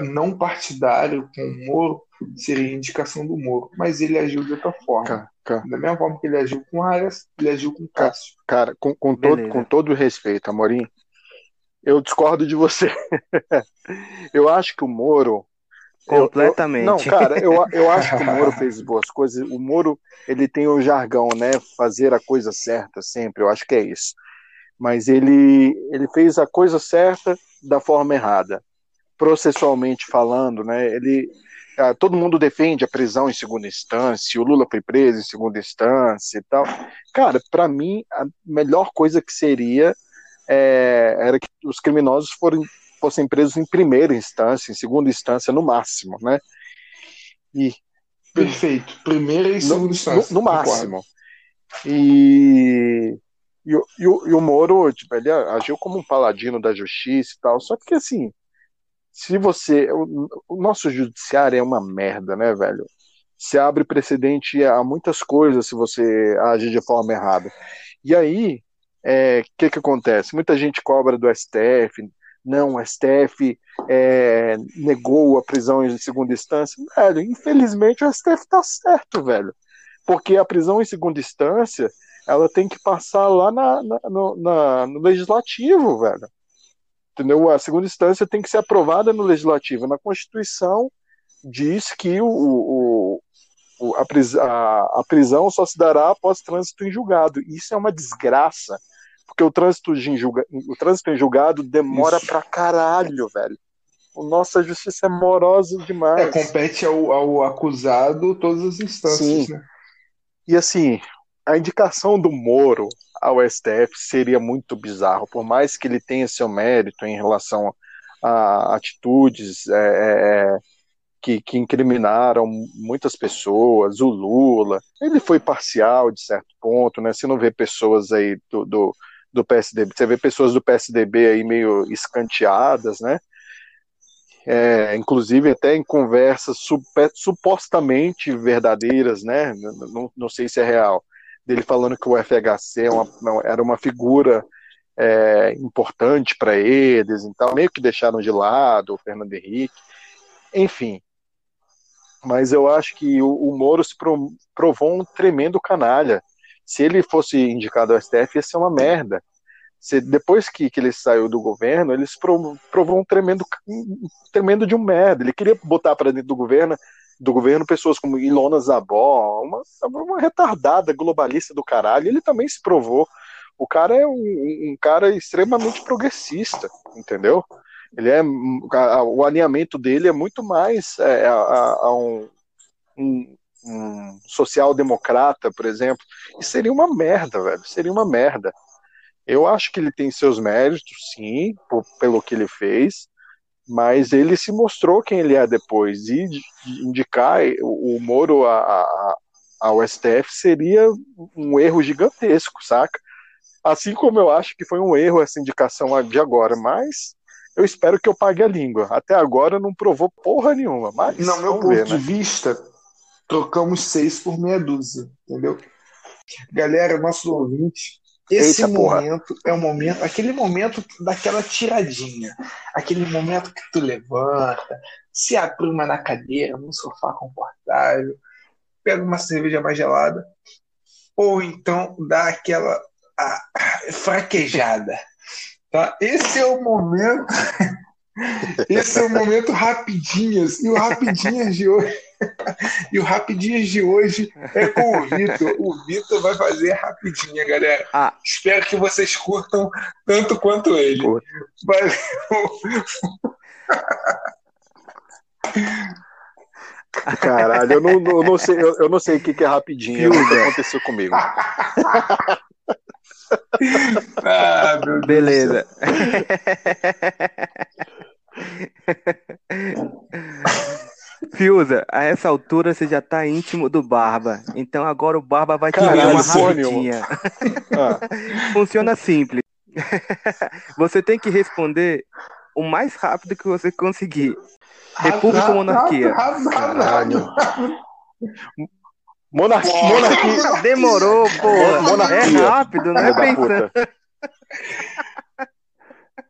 Speaker 1: não partidário com o Moro seria indicação do Moro, mas ele agiu de outra forma. Cara, cara. Da mesma forma que ele agiu com Arias, ele agiu com Cássio.
Speaker 3: Cara, com, com todo, com todo respeito, Amorim, eu discordo de você. eu acho que o Moro.
Speaker 2: Completamente.
Speaker 3: Eu, eu, não, cara, eu, eu acho que o Moro fez boas coisas. O Moro, ele tem o jargão, né? Fazer a coisa certa sempre. Eu acho que é isso. Mas ele, ele fez a coisa certa da forma errada processualmente falando, né? Ele, ah, todo mundo defende a prisão em segunda instância, o Lula foi preso em segunda instância e tal. Cara, para mim, a melhor coisa que seria é, era que os criminosos forem, fossem presos em primeira instância, em segunda instância, no máximo, né?
Speaker 1: E, Perfeito. Primeira e segunda
Speaker 3: no,
Speaker 1: instância.
Speaker 3: No, no máximo. E, e, e, o, e o Moro, tipo, ele agiu como um paladino da justiça e tal, só que assim, se você. O, o, nosso judiciário é uma merda, né, velho? Se abre precedente a muitas coisas se você agir de forma errada. E aí, o é, que, que acontece? Muita gente cobra do STF, não, o STF é, negou a prisão em segunda instância. Velho, infelizmente o STF tá certo, velho. Porque a prisão em segunda instância, ela tem que passar lá na, na, no, na, no legislativo, velho. Entendeu? A segunda instância tem que ser aprovada no legislativo. Na Constituição diz que o, o, a prisão só se dará após trânsito em julgado. Isso é uma desgraça porque o trânsito em, julga... o trânsito em julgado demora Isso. pra caralho, velho. Nossa justiça é morosa demais.
Speaker 1: É, compete ao, ao acusado todas as instâncias, Sim. né?
Speaker 3: E assim, a indicação do Moro ao STF seria muito bizarro, por mais que ele tenha seu mérito em relação a atitudes é, é, é que, que, incriminaram muitas pessoas, o Lula, ele foi parcial de certo ponto, né? Você não vê pessoas aí do, do do PSDB. Você vê pessoas do PSDB aí meio escanteadas, né? É, inclusive até em conversas super, supostamente verdadeiras, né? Não, não, sei se é real. Dele falando que o FHC é uma, era uma figura é, importante para eles, então meio que deixaram de lado o Fernando Henrique. Enfim, mas eu acho que o, o Moro se provou um tremendo canalha se ele fosse indicado ao STF, ia ser uma merda. Se, depois que, que ele saiu do governo, ele se provou um tremendo, um tremendo de um merda. Ele queria botar para dentro do governo, do governo pessoas como Ilona Zabó, uma, uma retardada globalista do caralho. Ele também se provou. O cara é um, um cara extremamente progressista, entendeu? Ele é o alinhamento dele é muito mais é, a, a, um, um, um social-democrata, por exemplo, e seria uma merda, velho. Seria uma merda. Eu acho que ele tem seus méritos, sim, por, pelo que ele fez, mas ele se mostrou quem ele é depois. E indicar o, o Moro a, a, ao STF seria um erro gigantesco, saca? Assim como eu acho que foi um erro essa indicação de agora, mas eu espero que eu pague a língua. Até agora não provou porra nenhuma. Mas,
Speaker 1: no meu ponto ver, de né? vista, trocamos seis por meia dúzia, entendeu? Galera, nossos ouvintes, esse Eita, momento porra. é o momento, aquele momento daquela tiradinha, aquele momento que tu levanta, se apruma na cadeira, no sofá confortável, pega uma cerveja mais gelada, ou então dá aquela a, a, fraquejada. Tá? Esse é o momento. Esse é o momento rapidinhas. E o rapidinhas de hoje e o Rapidinhas de hoje é com o Vitor. O Vitor vai fazer rapidinha, galera. Ah. Espero que vocês curtam tanto quanto ele. Valeu.
Speaker 3: Caralho, eu não, eu não sei, eu, eu, não sei o que, que é rapidinho, o que aconteceu comigo.
Speaker 2: ah, Beleza. Fiuza, a essa altura você já tá íntimo do Barba. Então agora o Barba vai te dar uma rapidinha. Ah. Funciona simples. você tem que responder o mais rápido que você conseguir. República ou monarquia? Caralho.
Speaker 3: Monarquia. monarquia.
Speaker 2: Demorou, pô. Monarquia. É rápido, não é pensando.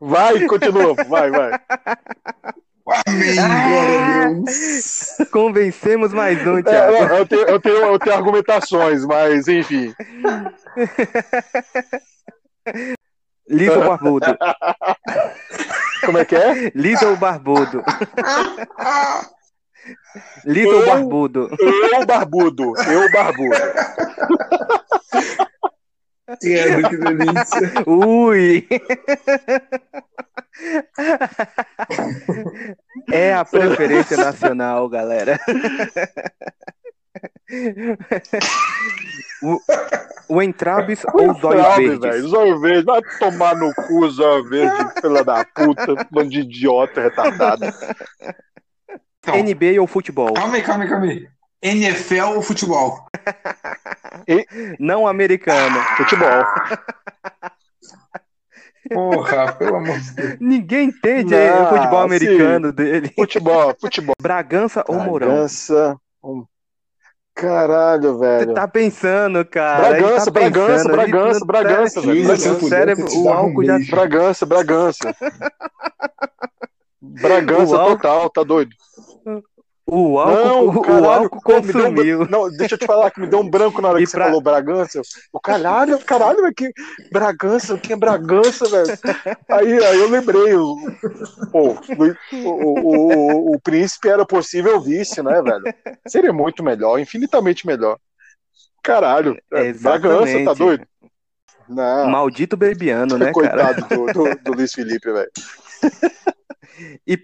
Speaker 3: Vai, continua. Vai, vai.
Speaker 1: Amém, glória a Deus.
Speaker 2: Convencemos mais um, Thiago.
Speaker 3: É, eu, tenho, eu, tenho, eu tenho argumentações, mas enfim.
Speaker 2: Lisa ou Barbudo?
Speaker 3: Como é que é?
Speaker 2: Lisa ou Barbudo? Lisa ou Barbudo?
Speaker 3: Eu Barbudo. Eu Barbudo.
Speaker 1: Credo, que delícia.
Speaker 2: Ui! É a preferência nacional, galera. O, o Entrabes ou o Zóio Verde?
Speaker 3: Zóio Verde, vai tomar no cu, Zóio Verde, pela da puta, bando de idiota retardado.
Speaker 2: Então, NBA ou futebol?
Speaker 1: Calma aí, calma aí, calma aí. NFL ou futebol?
Speaker 2: E... Não americano.
Speaker 3: Futebol.
Speaker 1: Porra, pelo amor de Deus.
Speaker 2: Ninguém entende Não, o futebol americano sim. dele.
Speaker 3: Futebol, futebol.
Speaker 2: Bragança ou Mourão?
Speaker 3: Bragança. Caralho, velho.
Speaker 2: Você tá pensando, cara.
Speaker 3: Bragança,
Speaker 2: Ele tá
Speaker 3: Bragança,
Speaker 2: pensando, ele
Speaker 3: Bragança,
Speaker 2: não
Speaker 3: Bragança, velho.
Speaker 2: O cérebro, o
Speaker 1: um
Speaker 2: álcool já.
Speaker 3: Bragança, Bragança. Bragança total, tá doido?
Speaker 2: O álcool,
Speaker 3: Não,
Speaker 2: o
Speaker 3: caralho,
Speaker 2: álcool
Speaker 3: deu um
Speaker 2: consumiu.
Speaker 3: bran- Não, deixa eu te falar que me deu um branco na hora
Speaker 2: E
Speaker 3: que você
Speaker 2: pra-
Speaker 3: falou Bragança. O caralho, caralho, velho, que Bragança, quem é Bragança, velho? Aí, aí eu lembrei, o, pô, o, o, o, o príncipe era possível vice, né, velho? Seria muito melhor, infinitamente melhor. Caralho, é, Bragança, tá doido? Não,
Speaker 2: Maldito bebiano, né, cara?
Speaker 3: coitado do, do, do Luiz Felipe, velho.
Speaker 2: E,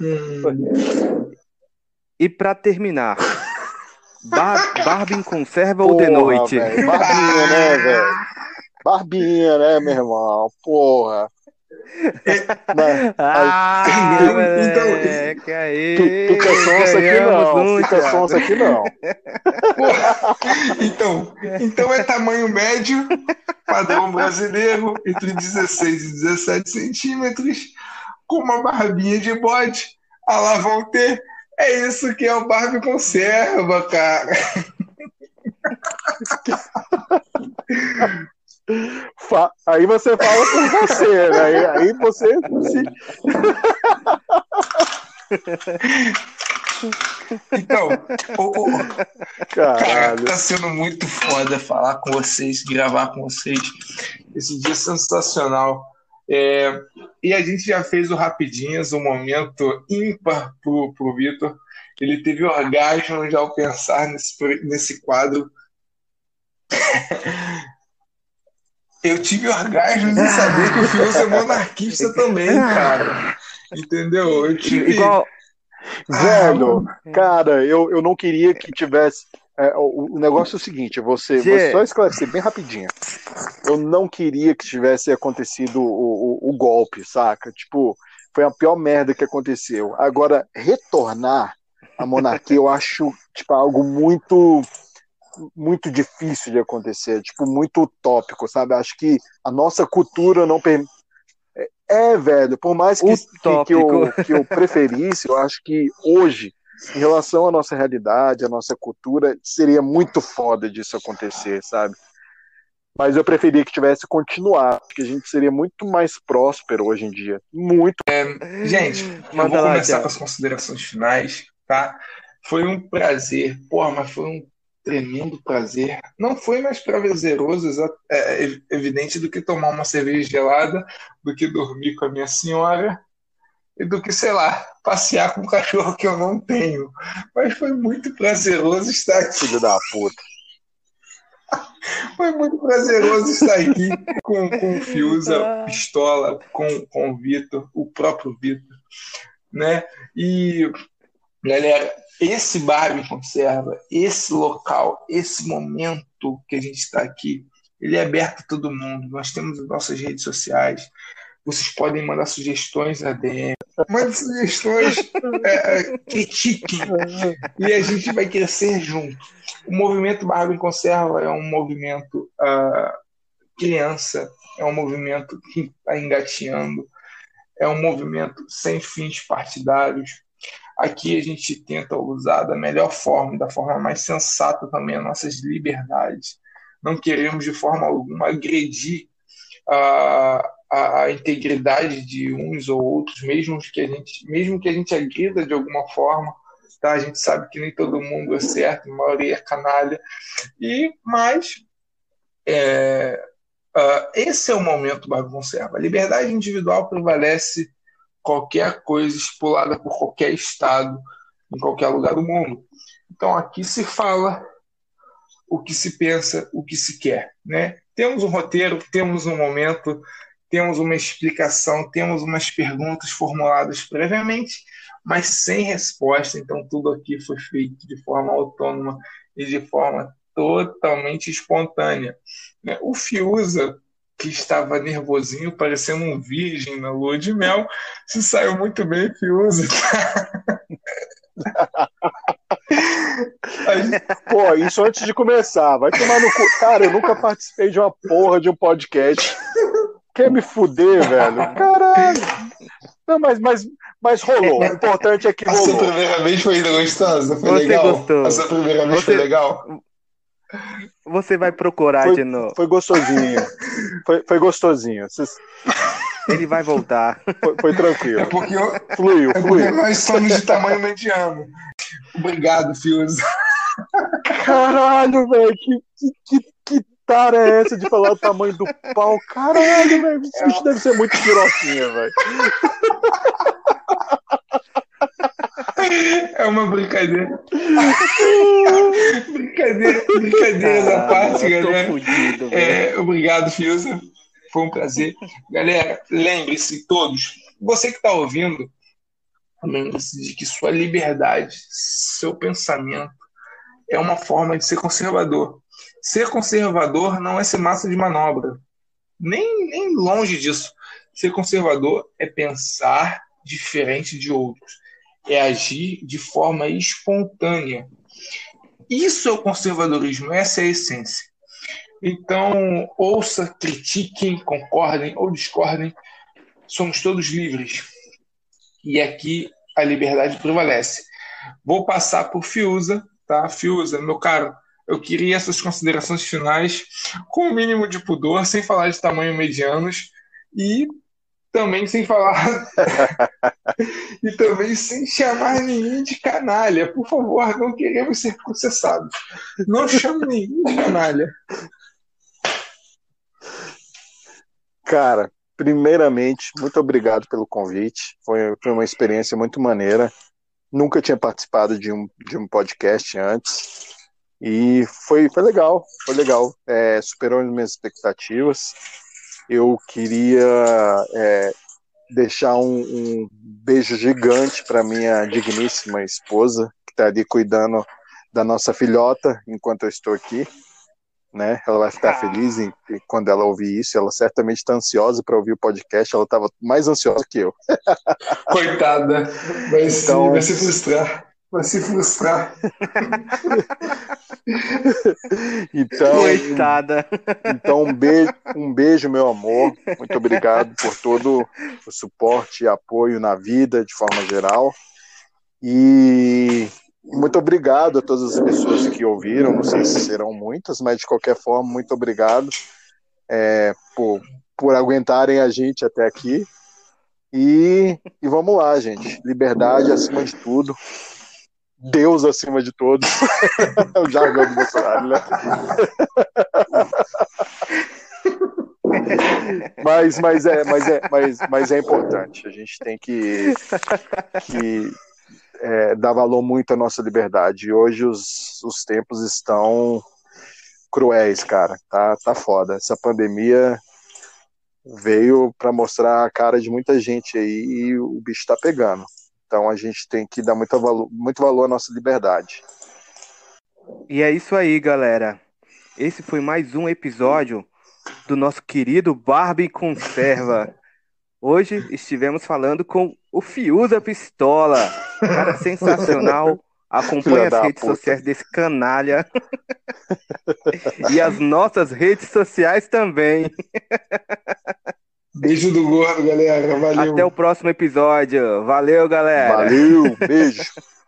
Speaker 1: Hum,
Speaker 2: e pra terminar, Bar Barbie em conserva ou de
Speaker 3: Porra,
Speaker 2: noite?
Speaker 3: Barbinha, né, velho? Barbinha, né, meu irmão? Porra. Mas-
Speaker 2: Ah,
Speaker 1: Então-
Speaker 2: aí,
Speaker 3: Fi- Fica sonsa aqui não, fica
Speaker 2: Thiago.
Speaker 3: sonsa aqui não.
Speaker 1: Então, então é tamanho médio, padrão brasileiro, entre 16 e 17 centímetros, com uma barbinha de bode, a lá vão ter. É isso que é o Barbie conserva, cara.
Speaker 3: Aí você fala por você, né? Aí- Aí você.
Speaker 1: Então, Cara, tá sendo muito foda falar com vocês, gravar com vocês. Esse dia é sensacional. É, e a gente já fez o Rapidinhas, um momento ímpar pro, pro Vitor. Ele teve orgasmo já ao pensar nesse, nesse quadro. Eu tive orgasmo em saber que o Fios é monarquista também, cara. Entendeu? Eu tive.
Speaker 2: Igual,
Speaker 3: Velho, cara, eu, eu não queria que tivesse. É, o, o negócio é o seguinte, você,
Speaker 2: Gê.
Speaker 3: vou só esclarecer bem rapidinho. Eu não queria que tivesse acontecido o, o, o golpe, saca? Tipo, foi a pior merda que aconteceu. Agora, retornar à monarquia, eu acho tipo, algo muito muito difícil de acontecer, tipo, muito utópico, sabe? Acho que a nossa cultura não permite. É, velho, por mais que, que, que, eu, que eu preferisse, eu acho que hoje, em relação à nossa realidade, à nossa cultura, seria muito foda disso acontecer, sabe? Mas eu preferia que tivesse continuado, porque a gente seria muito mais próspero hoje em dia. Muito.
Speaker 1: Gente, eu
Speaker 2: Manda
Speaker 1: vou
Speaker 2: lá,
Speaker 1: começar com as considerações finais, tá? Foi um prazer, porra, mas foi um tremendo prazer. Não foi mais prazeroso, é, é evidente, do que tomar uma cerveja gelada, do que dormir com a minha senhora do que, sei lá, passear com um cachorro que eu não tenho. Mas foi muito prazeroso estar aqui.
Speaker 3: Filho da puta.
Speaker 1: Foi muito prazeroso estar aqui com, com o Fiuza, Pistola, com, com o Vitor, o próprio Vitor, né? E, galera, esse bar me conserva, esse local, esse momento que a gente está aqui, ele é aberto a todo mundo. Nós temos as nossas redes sociais. Vocês podem mandar sugestões na DM. Mandem sugestões, é, é, critiquem. E a gente vai crescer junto. O movimento Barba em Conserva é um movimento uh, criança, é um movimento que está engateando, é um movimento sem fins partidários. Aqui a gente tenta usar da melhor forma, da forma mais sensata também as nossas liberdades. Não queremos de forma alguma agredir a, a, a integridade de uns ou outros, mesmo que a gente, mesmo que a gente agrida de alguma forma. Tá? A gente sabe que nem todo mundo é certo, a maioria é canalha. E, mas é, uh, esse é o momento Barba Conserva. A liberdade individual prevalece qualquer coisa estipulada por qualquer Estado, em qualquer lugar do mundo. Então aqui se fala o que se pensa, o que se quer. Né? Temos um roteiro, temos um momento, temos uma explicação, temos umas perguntas formuladas previamente, mas sem resposta. Então tudo aqui foi feito de forma autônoma e de forma totalmente espontânea. O Fiuza, que estava nervosinho, parecendo um virgem na lua de mel, se saiu muito bem, Fiuza.
Speaker 3: Pô, isso antes de começar. Vai tomar no cu. Cara, eu nunca participei de uma porra de um podcast. Quer me fuder, velho? Caralho. Não, mas, mas, Mas rolou. O importante é que
Speaker 1: A
Speaker 3: rolou.
Speaker 1: sua primeira vez foi gostosa? Foi
Speaker 2: Você
Speaker 1: legal?
Speaker 2: gostou.
Speaker 1: A sua primeira vez
Speaker 2: Você-
Speaker 1: foi legal?
Speaker 2: Você vai procurar
Speaker 3: Foi-
Speaker 2: de novo.
Speaker 3: Foi gostosinho. Foi, foi gostosinho. Vocês-
Speaker 2: Ele vai voltar.
Speaker 3: Foi, foi
Speaker 1: É
Speaker 3: tranquilo.
Speaker 1: porque, eu-
Speaker 3: Fluiu,
Speaker 1: é porque nós somos de tamanho mediano. Obrigado, Fios.
Speaker 3: Caralho, velho. Que, que, que, tara é essa de falar o tamanho do pau? Caralho, velho. Esse bicho deve ser muito piroquinha, velho.
Speaker 1: É uma brincadeira. brincadeira, brincadeira da parte, galera.
Speaker 2: fudido.
Speaker 1: É, obrigado, Fiuza. Foi um prazer. Galera, lembre-se todos, você que está ouvindo, lembre-se de que sua liberdade, seu pensamento é uma forma de ser conservador. Ser conservador não é ser massa de manobra. Nem, nem longe disso. Ser conservador é pensar diferente de outros. É agir de forma espontânea. Isso é o conservadorismo, essa é a essência. Então, ouça, critiquem, concordem ou discordem. Somos todos livres. E aqui a liberdade prevalece. Vou passar por Fiuza, tá? Fiuza, meu caro, eu queria essas considerações finais com o mínimo de pudor, sem falar de tamanho medianos e também sem falar e também sem chamar ninguém de canalha. Por favor, não queremos ser processados. Não chame ninguém de canalha.
Speaker 3: Cara, primeiramente, muito obrigado pelo convite. Foi, foi uma experiência muito maneira. Nunca tinha participado de um, de um podcast antes. E foi, foi legal, foi legal. É, superou as minhas expectativas. Eu queria é, deixar um, um beijo gigante para minha digníssima esposa, que está ali cuidando da nossa filhota enquanto eu estou aqui né? Ela vai ficar
Speaker 2: Ah.
Speaker 3: feliz em- quando ela ouvir isso. Ela certamente está ansiosa para ouvir o podcast. Ela estava mais ansiosa que eu.
Speaker 1: Coitada. Vai, se,
Speaker 3: Então-
Speaker 1: vai se frustrar. Vai se frustrar.
Speaker 3: Então,
Speaker 2: Coitada.
Speaker 3: então um beijo, um beijo, meu amor. Muito obrigado por todo o suporte e apoio na vida, de forma geral. E muito obrigado a todas as pessoas que ouviram. Não sei se serão muitas, mas de qualquer forma, muito obrigado é, por, por aguentarem a gente até aqui. E, e vamos lá, gente. Liberdade acima de tudo. Deus acima de todos. É o jargão do Bolsonaro, né? mas, mas, é, mas, é, mas, mas é importante. A gente tem que, que é, dar valor muito à nossa liberdade. E hoje os, os tempos estão cruéis, cara. Tá, tá foda. Essa pandemia veio para mostrar a cara de muita gente aí e o bicho tá pegando. Então a gente tem que dar muito valor, muito valor à nossa liberdade.
Speaker 2: E é isso aí, galera. Esse foi mais um episódio do nosso querido Barbie Conserva. Hoje estivemos falando com o Fiuza Pistola, cara sensacional. Acompanhe as redes
Speaker 3: puta.
Speaker 2: sociais desse canalha. e as nossas redes sociais também.
Speaker 1: Beijo do gordo, galera. Valeu.
Speaker 2: Até o próximo episódio. Valeu, galera.
Speaker 3: Valeu, beijo.